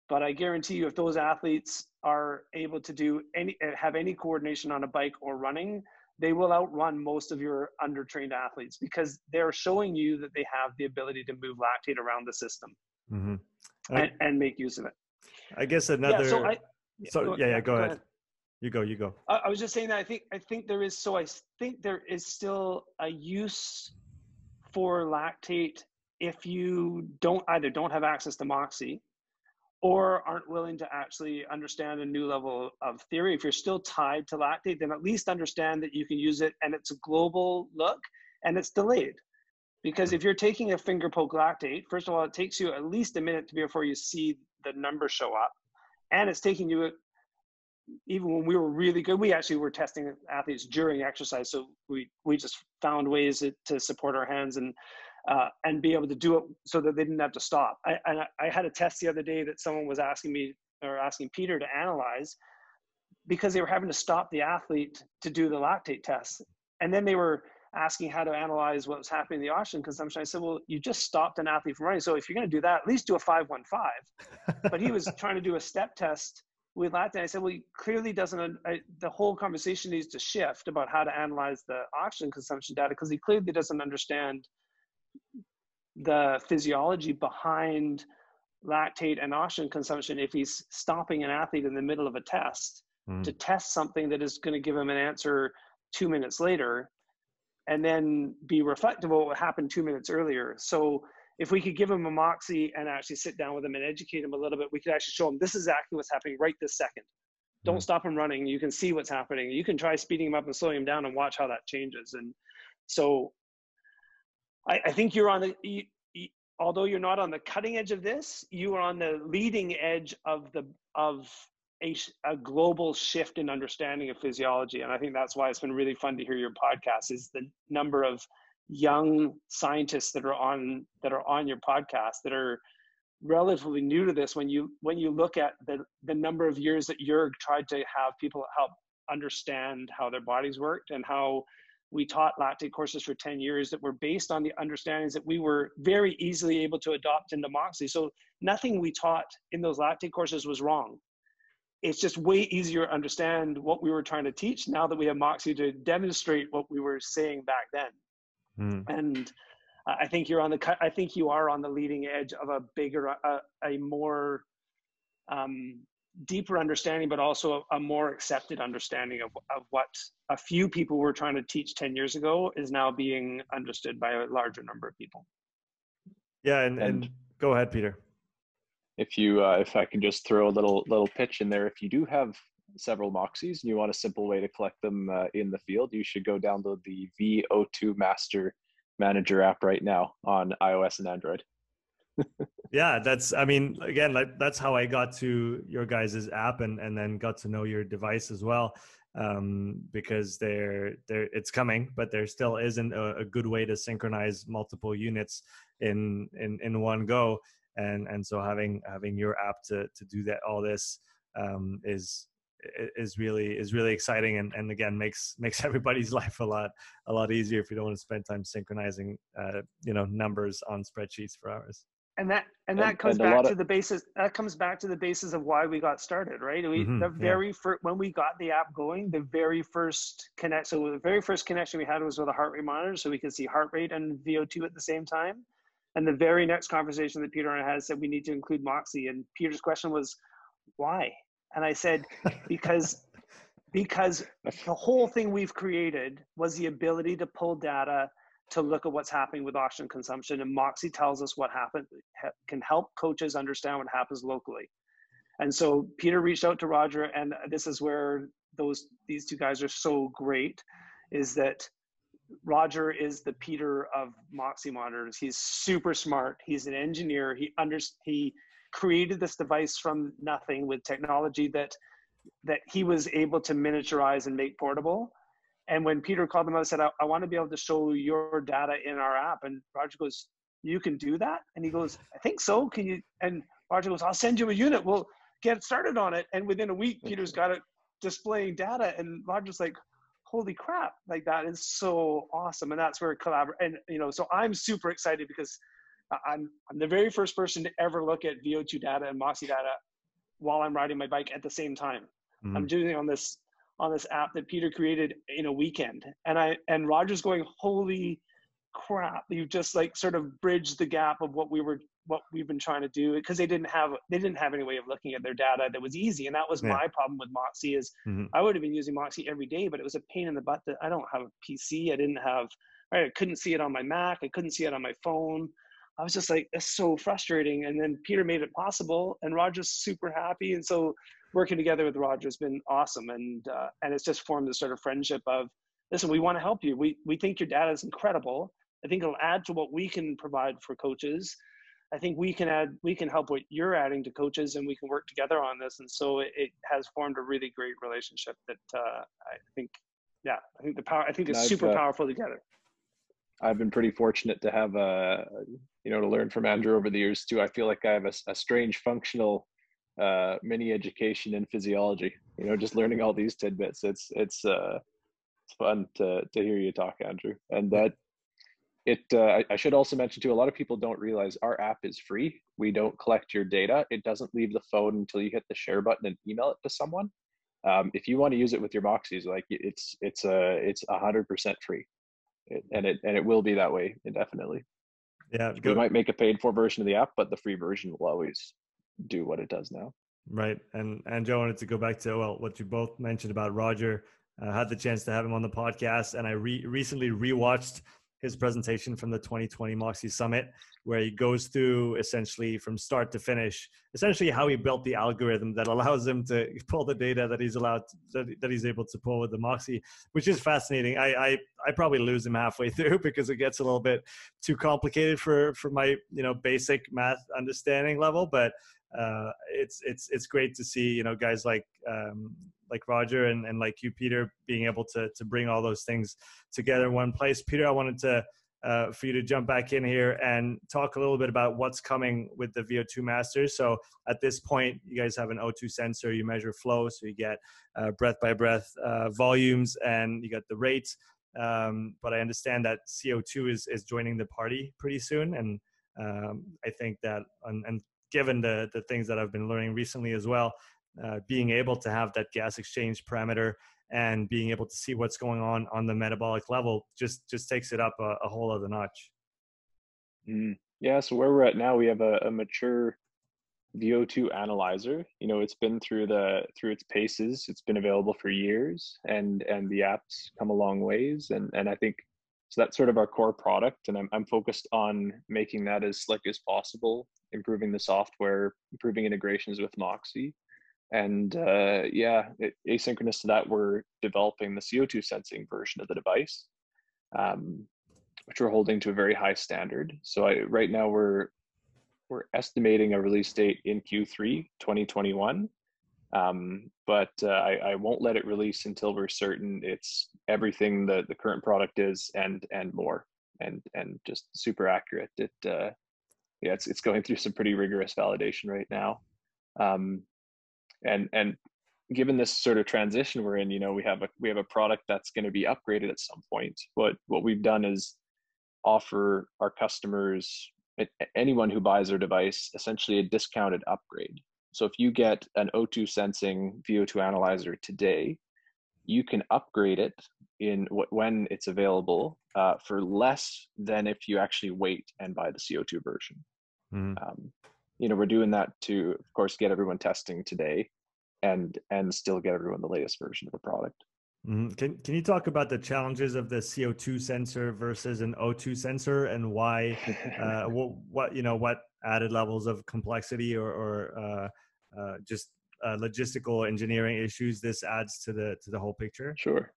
but I guarantee you, if those athletes are able to do any have any coordination on a bike or running, they will outrun most of your undertrained athletes because they're showing you that they have the ability to move lactate around the system mm-hmm. And, and, make use of it. I guess another. Yeah, so, I, so yeah, yeah, go, go ahead. ahead. You go, you go. I, I was just saying that I think I think there is so I think there is still a use for lactate if you don't either don't have access to Moxy or aren't willing to actually understand a new level of theory. If you're still tied to lactate, then at least understand that you can use it and it's a global look and it's delayed. Because if you're taking a finger poke lactate, first of all, it takes you at least a minute to before you see the number show up. And it's taking you, even when we were really good, we actually were testing athletes during exercise. So we, we just found ways to support our hands and, uh, and be able to do it so that they didn't have to stop. I, and I had a test the other day that someone was asking me or asking Peter to analyze because they were having to stop the athlete to do the lactate test. And then they were asking how to analyze what was happening in the oxygen consumption. I said, well, you just stopped an athlete from running. So if you're going to do that, at least do a 515. but he was trying to do a step test with lactate. I said, well, he clearly doesn't, I, the whole conversation needs to shift about how to analyze the oxygen consumption data because he clearly doesn't understand the physiology behind lactate and oxygen consumption if he's stopping an athlete in the middle of a test mm. to test something that is going to give him an answer two minutes later and then be reflective of what happened two minutes earlier. So if we could give them a Moxy and actually sit down with them and educate them a little bit, we could actually show them this is exactly what's happening right this second. Don't mm-hmm. stop them running. You can see what's happening. You can try speeding them up and slowing them down and watch how that changes. And so I, I think you're on the, you, you, although you're not on the cutting edge of this, you are on the leading edge of the, of a, a global shift in understanding of physiology. And I think that's why it's been really fun to hear your podcast is the number of young scientists that are on that are on your podcast that are relatively new to this when you when you look at the the number of years that Jurg tried to have people help understand how their bodies worked and how we taught lactate courses for 10 years that were based on the understandings that we were very easily able to adopt into Moxy. So nothing we taught in those lactate courses was wrong. It's just way easier to understand what we were trying to teach now that we have Moxy to demonstrate what we were saying back then. Mm. And I think you're on the I think you are on the leading edge of a bigger, a, a more um, deeper understanding, but also a, a, more accepted understanding of, of what a few people were trying to teach 10 years ago is now being understood by a larger number of people. Yeah, and, and, and go ahead, Peter. If you, uh, if I can just throw a little little pitch in there, if you do have several Moxys and you want a simple way to collect them uh, in the field, you should go download the VO2 Master Manager app right now on iOS and Android yeah, that's I mean, again, like that's how I got to your guys's app and and then got to know your device as well. Um, because there there it's coming, but there still isn't a, a good way to synchronize multiple units in in in one go. And and so having having your app to to do that all this um, is is really is really exciting and, and again makes makes everybody's life a lot a lot easier if you don't want to spend time synchronizing uh, you know numbers on spreadsheets for hours. And that and that and, comes and back to of, the basis that comes back to the basis of why we got started right? We mm-hmm, the very yeah. first when we got the app going the very first connect so the very first connection we had was with a heart rate monitor so we could see heart rate and vo2 at the same time and the very next conversation that peter and i had said we need to include Moxy and peter's question was why and i said because because the whole thing we've created was the ability to pull data to look at what's happening with oxygen consumption. And Moxy tells us what happened, can help coaches understand what happens locally. And so Peter reached out to Roger, and this is where those these two guys are so great, is that Roger is the Peter of Moxy monitors. He's super smart. He's an engineer. He under he created this device from nothing with technology that that he was able to miniaturize and make portable and when Peter called him out and said, I, I want to be able to show your data in our app. And Roger goes, You can do that? And he goes, I think so. Can you? And Roger goes, I'll send you a unit. We'll get started on it. And within a week, Peter's got it displaying data. And Roger's like, Holy crap, like that is so awesome. And that's where collaborate. And, you know, so I'm super excited because I'm, I'm the very first person to ever look at VO2 data and Moxy data while I'm riding my bike at the same time. Mm-hmm. I'm doing it on this on this app that Peter created in a weekend. And I and Roger's going, holy crap, you've just like sort of bridged the gap of what we were what we've been trying to do because they didn't have they didn't have any way of looking at their data that was easy and that was yeah. my problem with Moxy is mm-hmm. i would have been using Moxy every day but it was a pain in the butt that i don't have a pc i didn't have i couldn't see it on my mac i couldn't see it on my phone i was just like it's so frustrating and then peter made it possible and roger's super happy and so working together with Roger has been awesome, and uh, and it's just formed this sort of friendship of listen, we want to help you. We we think your data is incredible. I think it'll add to what we can provide for coaches. I think we can add we can help what you're adding to coaches, and we can work together on this. And so it, it has formed a really great relationship that uh, I think, yeah, I think the power. I think it's super uh, powerful together. I've been pretty fortunate to have a, uh, you know, to learn from Andrew over the years too. I feel like I have a, a strange functional uh, mini education in physiology. You know, just learning all these tidbits. It's it's uh, it's fun to to hear you talk, Andrew. And that it uh, I should also mention too. A lot of people don't realize our app is free. We don't collect your data. It doesn't leave the phone until you hit the share button and email it to someone. Um, if you want to use it with your Moxys, like it's it's a it's a hundred percent free, it, and it and it will be that way indefinitely. Yeah, we might make a paid for version of the app, but the free version will always do what it does now. Right. And and Joe wanted to go back to well what you both mentioned about Roger. I uh, had the chance to have him on the podcast, and I re- recently rewatched his presentation from the 2020 Moxy Summit, where he goes through essentially from start to finish, essentially how he built the algorithm that allows him to pull the data that he's allowed that, that he's able to pull with the Moxy, which is fascinating. I, I I probably lose him halfway through because it gets a little bit too complicated for for my you know basic math understanding level, but uh, it's it's it's great to see you know guys like um, like Roger and, and like you Peter being able to to bring all those things together in one place. Peter, I wanted to uh, for you to jump back in here and talk a little bit about what's coming with the VO2 Masters. So at this point, you guys have an O2 sensor. You measure flow, so you get uh, breath by breath uh, volumes, and you got the rate. Um, but I understand that CO2 is is joining the party pretty soon, and um, I think that and, and given the the things that I've been learning recently as well, uh, being able to have that gas exchange parameter and being able to see what's going on on the metabolic level just just takes it up a, a whole other notch. Mm. yeah so where we're at now we have a, a, mature vo2 analyzer. You know it's been through the through its paces. It's been available for years and and the apps come a long ways. And and i think so that's sort of our core product and i'm, I'm focused on making that as slick as possible improving the software improving integrations with moxy and uh, yeah, it, asynchronous to that, we're developing the CO2 sensing version of the device, um, which we're holding to a very high standard. So I, right now we're we're estimating a release date in Q3 2021, um, but uh, I, I, won't let it release until we're certain it's everything that the current product is and and more, and and just super accurate. It uh, yeah, it's it's going through some pretty rigorous validation right now. Um, and and given this sort of transition we're in you know we have a we have a product that's going to be upgraded at some point but what we've done is offer our customers anyone who buys our device essentially a discounted upgrade so if you get an o2 sensing vo2 analyzer today you can upgrade it in when it's available uh, for less than if you actually wait and buy the co2 version mm-hmm. um, you know we're doing that to of course get everyone testing today and and still get everyone the latest version of the product mm-hmm. can, can you talk about the challenges of the co2 sensor versus an o2 sensor and why uh, what, what you know what added levels of complexity or, or uh, uh, just uh, logistical engineering issues this adds to the to the whole picture? Sure.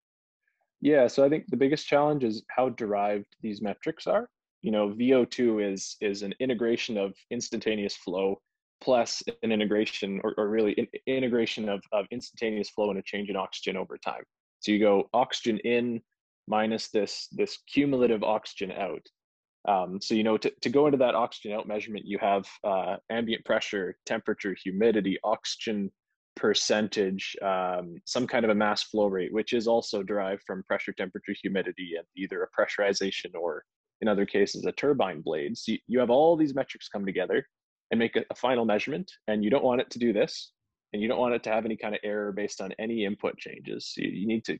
Yeah so i think the biggest challenge is how derived these metrics are. You know vo2 is is an integration of instantaneous flow plus an integration or, or really in, integration of, of instantaneous flow and a change in oxygen over time so you go oxygen in minus this this cumulative oxygen out um, so you know to, to go into that oxygen out measurement you have uh, ambient pressure temperature humidity oxygen percentage um, some kind of a mass flow rate which is also derived from pressure temperature humidity and either a pressurization or in other cases a turbine blade. So you, you have all these metrics come together and make a, a final measurement, and you don't want it to do this, and you don't want it to have any kind of error based on any input changes. So you, you need to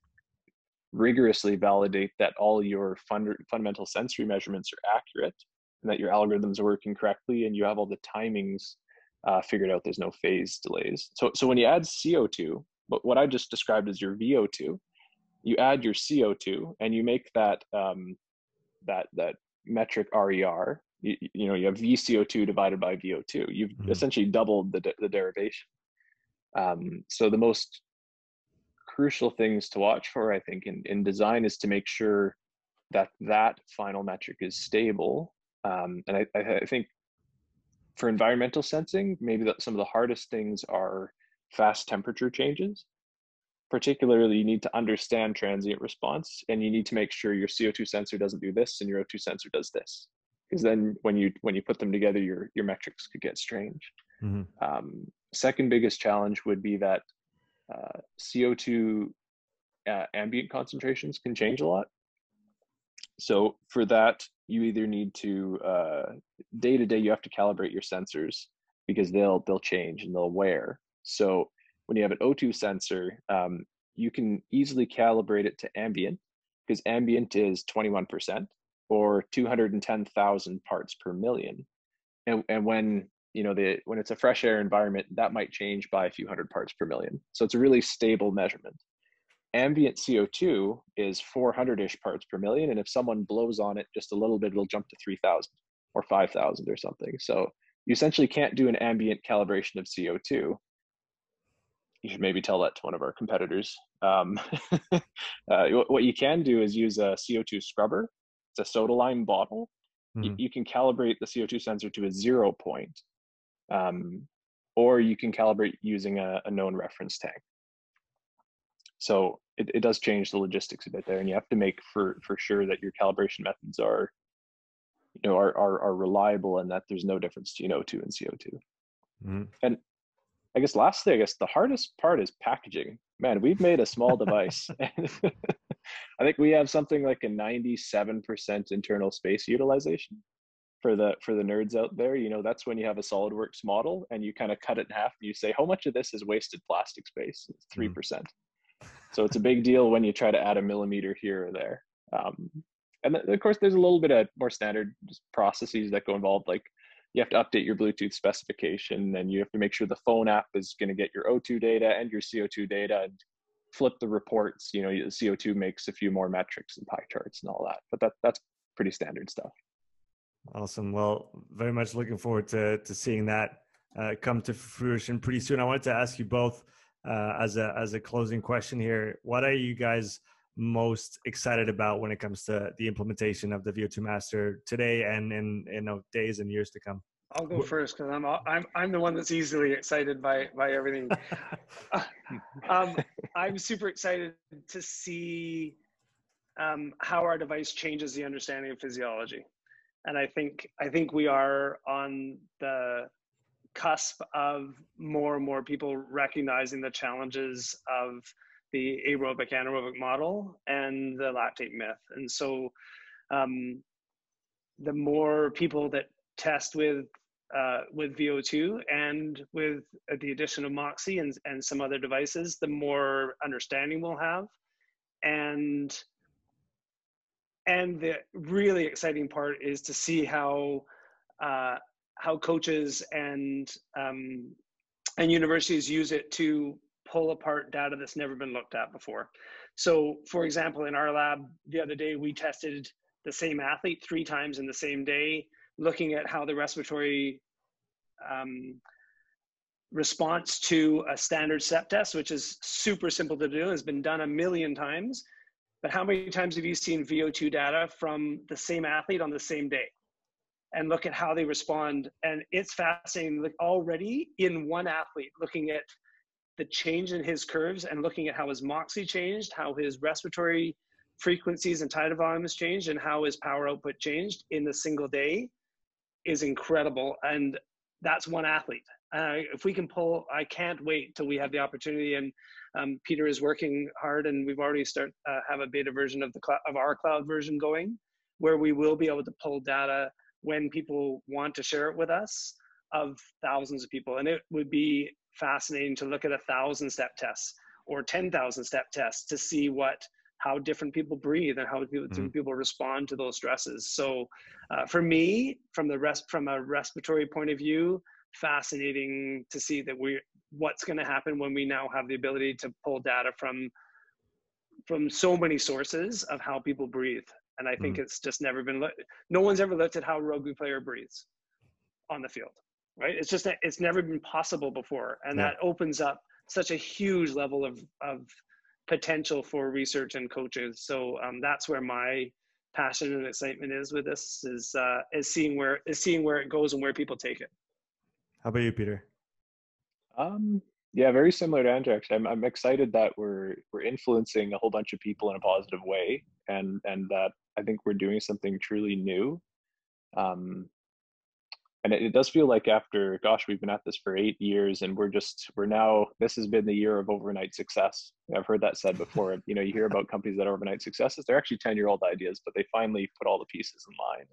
rigorously validate that all your fund, fundamental sensory measurements are accurate and that your algorithms are working correctly and you have all the timings uh, figured out. There's no phase delays. So, so when you add CO2, what, what I just described as your VO2, you add your CO2 and you make that um, that that metric RER, you, you, know, you have VCO2 divided by VO2. You've mm-hmm. essentially doubled the, the derivation. Um, so the most crucial things to watch for, I think, in, in design is to make sure that that final metric is stable. Um, and I, I, think for environmental sensing, maybe some of the hardest things are fast temperature changes particularly you need to understand transient response and you need to make sure your co2 sensor doesn't do this and your o2 sensor does this because then when you when you put them together your your metrics could get strange mm-hmm. um, second biggest challenge would be that uh, co2 uh, ambient concentrations can change a lot so for that you either need to uh, day to day you have to calibrate your sensors because they'll they'll change and they'll wear so when you have an O2 sensor, um, you can easily calibrate it to ambient because ambient is 21% or 210,000 parts per million. And, and when you know the when it's a fresh air environment, that might change by a few hundred parts per million. So it's a really stable measurement. Ambient CO2 is 400-ish parts per million, and if someone blows on it just a little bit, it'll jump to 3,000 or 5,000 or something. So you essentially can't do an ambient calibration of CO2 you should maybe tell that to one of our competitors. Um, uh, what you can do is use a CO2 scrubber. It's a soda lime bottle. Mm-hmm. You, you, can calibrate the CO2 sensor to a zero point, um, or you can calibrate using a, a known reference tank. So it, it does change the logistics a bit there, and you have to make for for sure that your calibration methods are you know are are, are reliable and that there's no difference between O2 and CO2. Mm-hmm. And I guess lastly, I guess the hardest part is packaging. Man, we've made a small device. I think we have something like a 97% internal space utilization for the for the nerds out there. You know, that's when you have a SolidWorks model and you kind of cut it in half and you say, how much of this is wasted plastic space? It's 3%. Mm. So it's a big deal when you try to add a millimeter here or there. Um, and of course, there's a little bit of more standard processes that go involved, like you have to update your Bluetooth specification and you have to make sure the phone app is going to get your O2 data and your CO2 data and flip the reports. You know, CO2 makes a few more metrics and pie charts and all that, but that that's pretty standard stuff. Awesome. Well, very much looking forward to to seeing that uh, come to fruition pretty soon. I wanted to ask you both uh, as a as a closing question here. What are you guys most excited about when it comes to the implementation of the VO2 Master today and in you know days and years to come? I'll go first because I'm I'm I'm the one that's easily excited by by everything. um, I'm super excited to see um, how our device changes the understanding of physiology, and I think I think we are on the cusp of more and more people recognizing the challenges of the aerobic anaerobic model and the lactate myth. And so um, the more people that test with uh, with VO2 and with the addition of Moxy and, and some other devices, the more understanding we'll have. And and the really exciting part is to see how uh, how coaches and um, and universities use it to pull apart data that's never been looked at before. So, for example, in our lab the other day, we tested the same athlete three times in the same day, looking at how the respiratory um, response to a standard step test, which is super simple to do, has been done a million times. But how many times have you seen VO2 data from the same athlete on the same day? And look at how they respond. And it's fascinating, like already in one athlete, looking at the change in his curves and looking at how his moxy changed, how his respiratory frequencies and tidal volumes changed, and how his power output changed in the single day is incredible. And that's one athlete. Uh, if we can pull, I can't wait till we have the opportunity. And um, Peter is working hard, and we've already start uh, have a beta version of the cl- of our cloud version going, where we will be able to pull data when people want to share it with us of thousands of people, and it would be fascinating to look at a thousand step tests or 10,000 step tests to see what how different people breathe and how people, mm-hmm. people respond to those stresses. So, uh, for me, from the rest from a respiratory point of view, fascinating to see that we what's going to happen when we now have the ability to pull data from from so many sources of how people breathe. And I think mm-hmm. it's just never been looked. No one's ever looked at how a rugby player breathes on the field right? It's just that it's never been possible before, and yeah. that opens up such a huge level of of potential for research and coaches. So um, that's where my passion and excitement is with this is uh, is seeing where is seeing where it goes and where people take it. How about you, Peter? Um, yeah, very similar to Andrew. Actually, I'm, I'm excited that we're we're influencing a whole bunch of people in a positive way, and and that I think we're doing something truly new. Um, and it, it, does feel like after gosh we've been at this for eight years and we're just we're now this has been the year of overnight success i've heard that said before you know you hear about companies that are overnight successes they're actually 10 year old ideas but they finally put all the pieces in line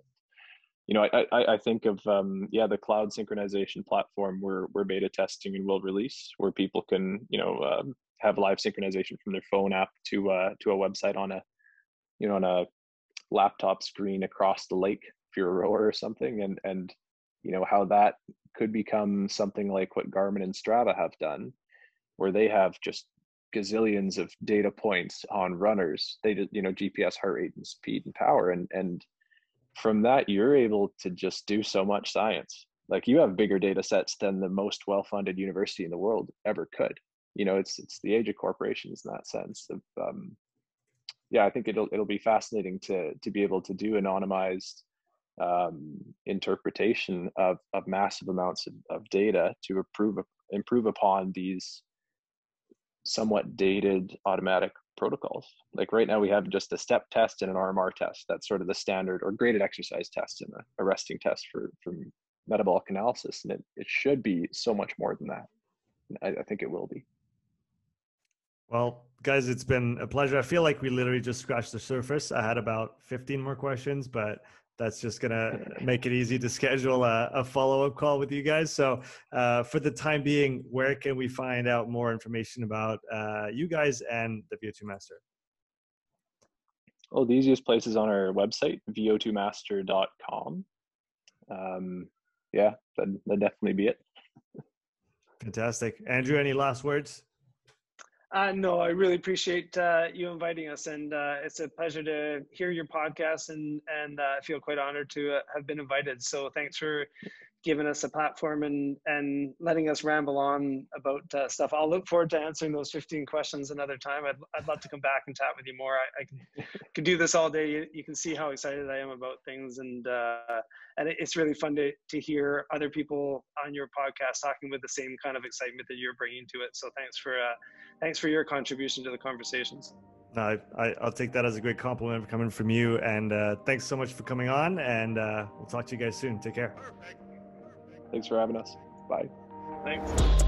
you know i i, I think of um, yeah the cloud synchronization platform we're we're beta testing and will release where people can you know um, have live synchronization from their phone app to uh to a website on a you know on a laptop screen across the lake if you're a rower or something and and you know how that could become something like what Garmin and Strava have done, where they have just gazillions of data points on runners. They just you know GPS heart rate and speed and power, and and from that you're able to just do so much science. Like you have bigger data sets than the most well-funded university in the world ever could. You know, it's it's the age of corporations in that sense. Of um, yeah, I think it'll it'll be fascinating to to be able to do anonymized um, interpretation of, of massive amounts of, of data to improve improve upon these somewhat dated automatic protocols. Like right now, we have just a step test and an RMR test. That's sort of the standard or graded exercise test and a, resting test for for metabolic analysis, and it it should be so much more than that. I, I think it will be. Well, guys, it's been a pleasure. I feel like we literally just scratched the surface. I had about 15 more questions, but that's just going to make it easy to schedule a, a follow up call with you guys. So, uh, for the time being, where can we find out more information about uh, you guys and the VO2 Master? Well, the easiest place is on our website, vo2master.com. Um, yeah, that'd, that'd definitely be it. Fantastic. Andrew, any last words? Uh, no, I really appreciate uh, you inviting us, and uh, it's a pleasure to hear your podcast, and and uh, I feel quite honored to uh, have been invited. So thanks for giving us a platform and and letting us ramble on about uh, stuff. I'll look forward to answering those 15 questions another time. I'd, I'd love to come back and chat with you more. I, I can, could do this all day. You, you, can see how excited I am about things, and uh, and it's really fun to to hear other people on your podcast talking with the same kind of excitement that you're bringing to it. So thanks for uh, thanks for your contribution to the conversations. No, I, will take that as a great compliment coming from you. And uh, thanks so much for coming on. And uh, we'll talk to you guys soon. Take care. Thanks for having us. Bye. Thanks.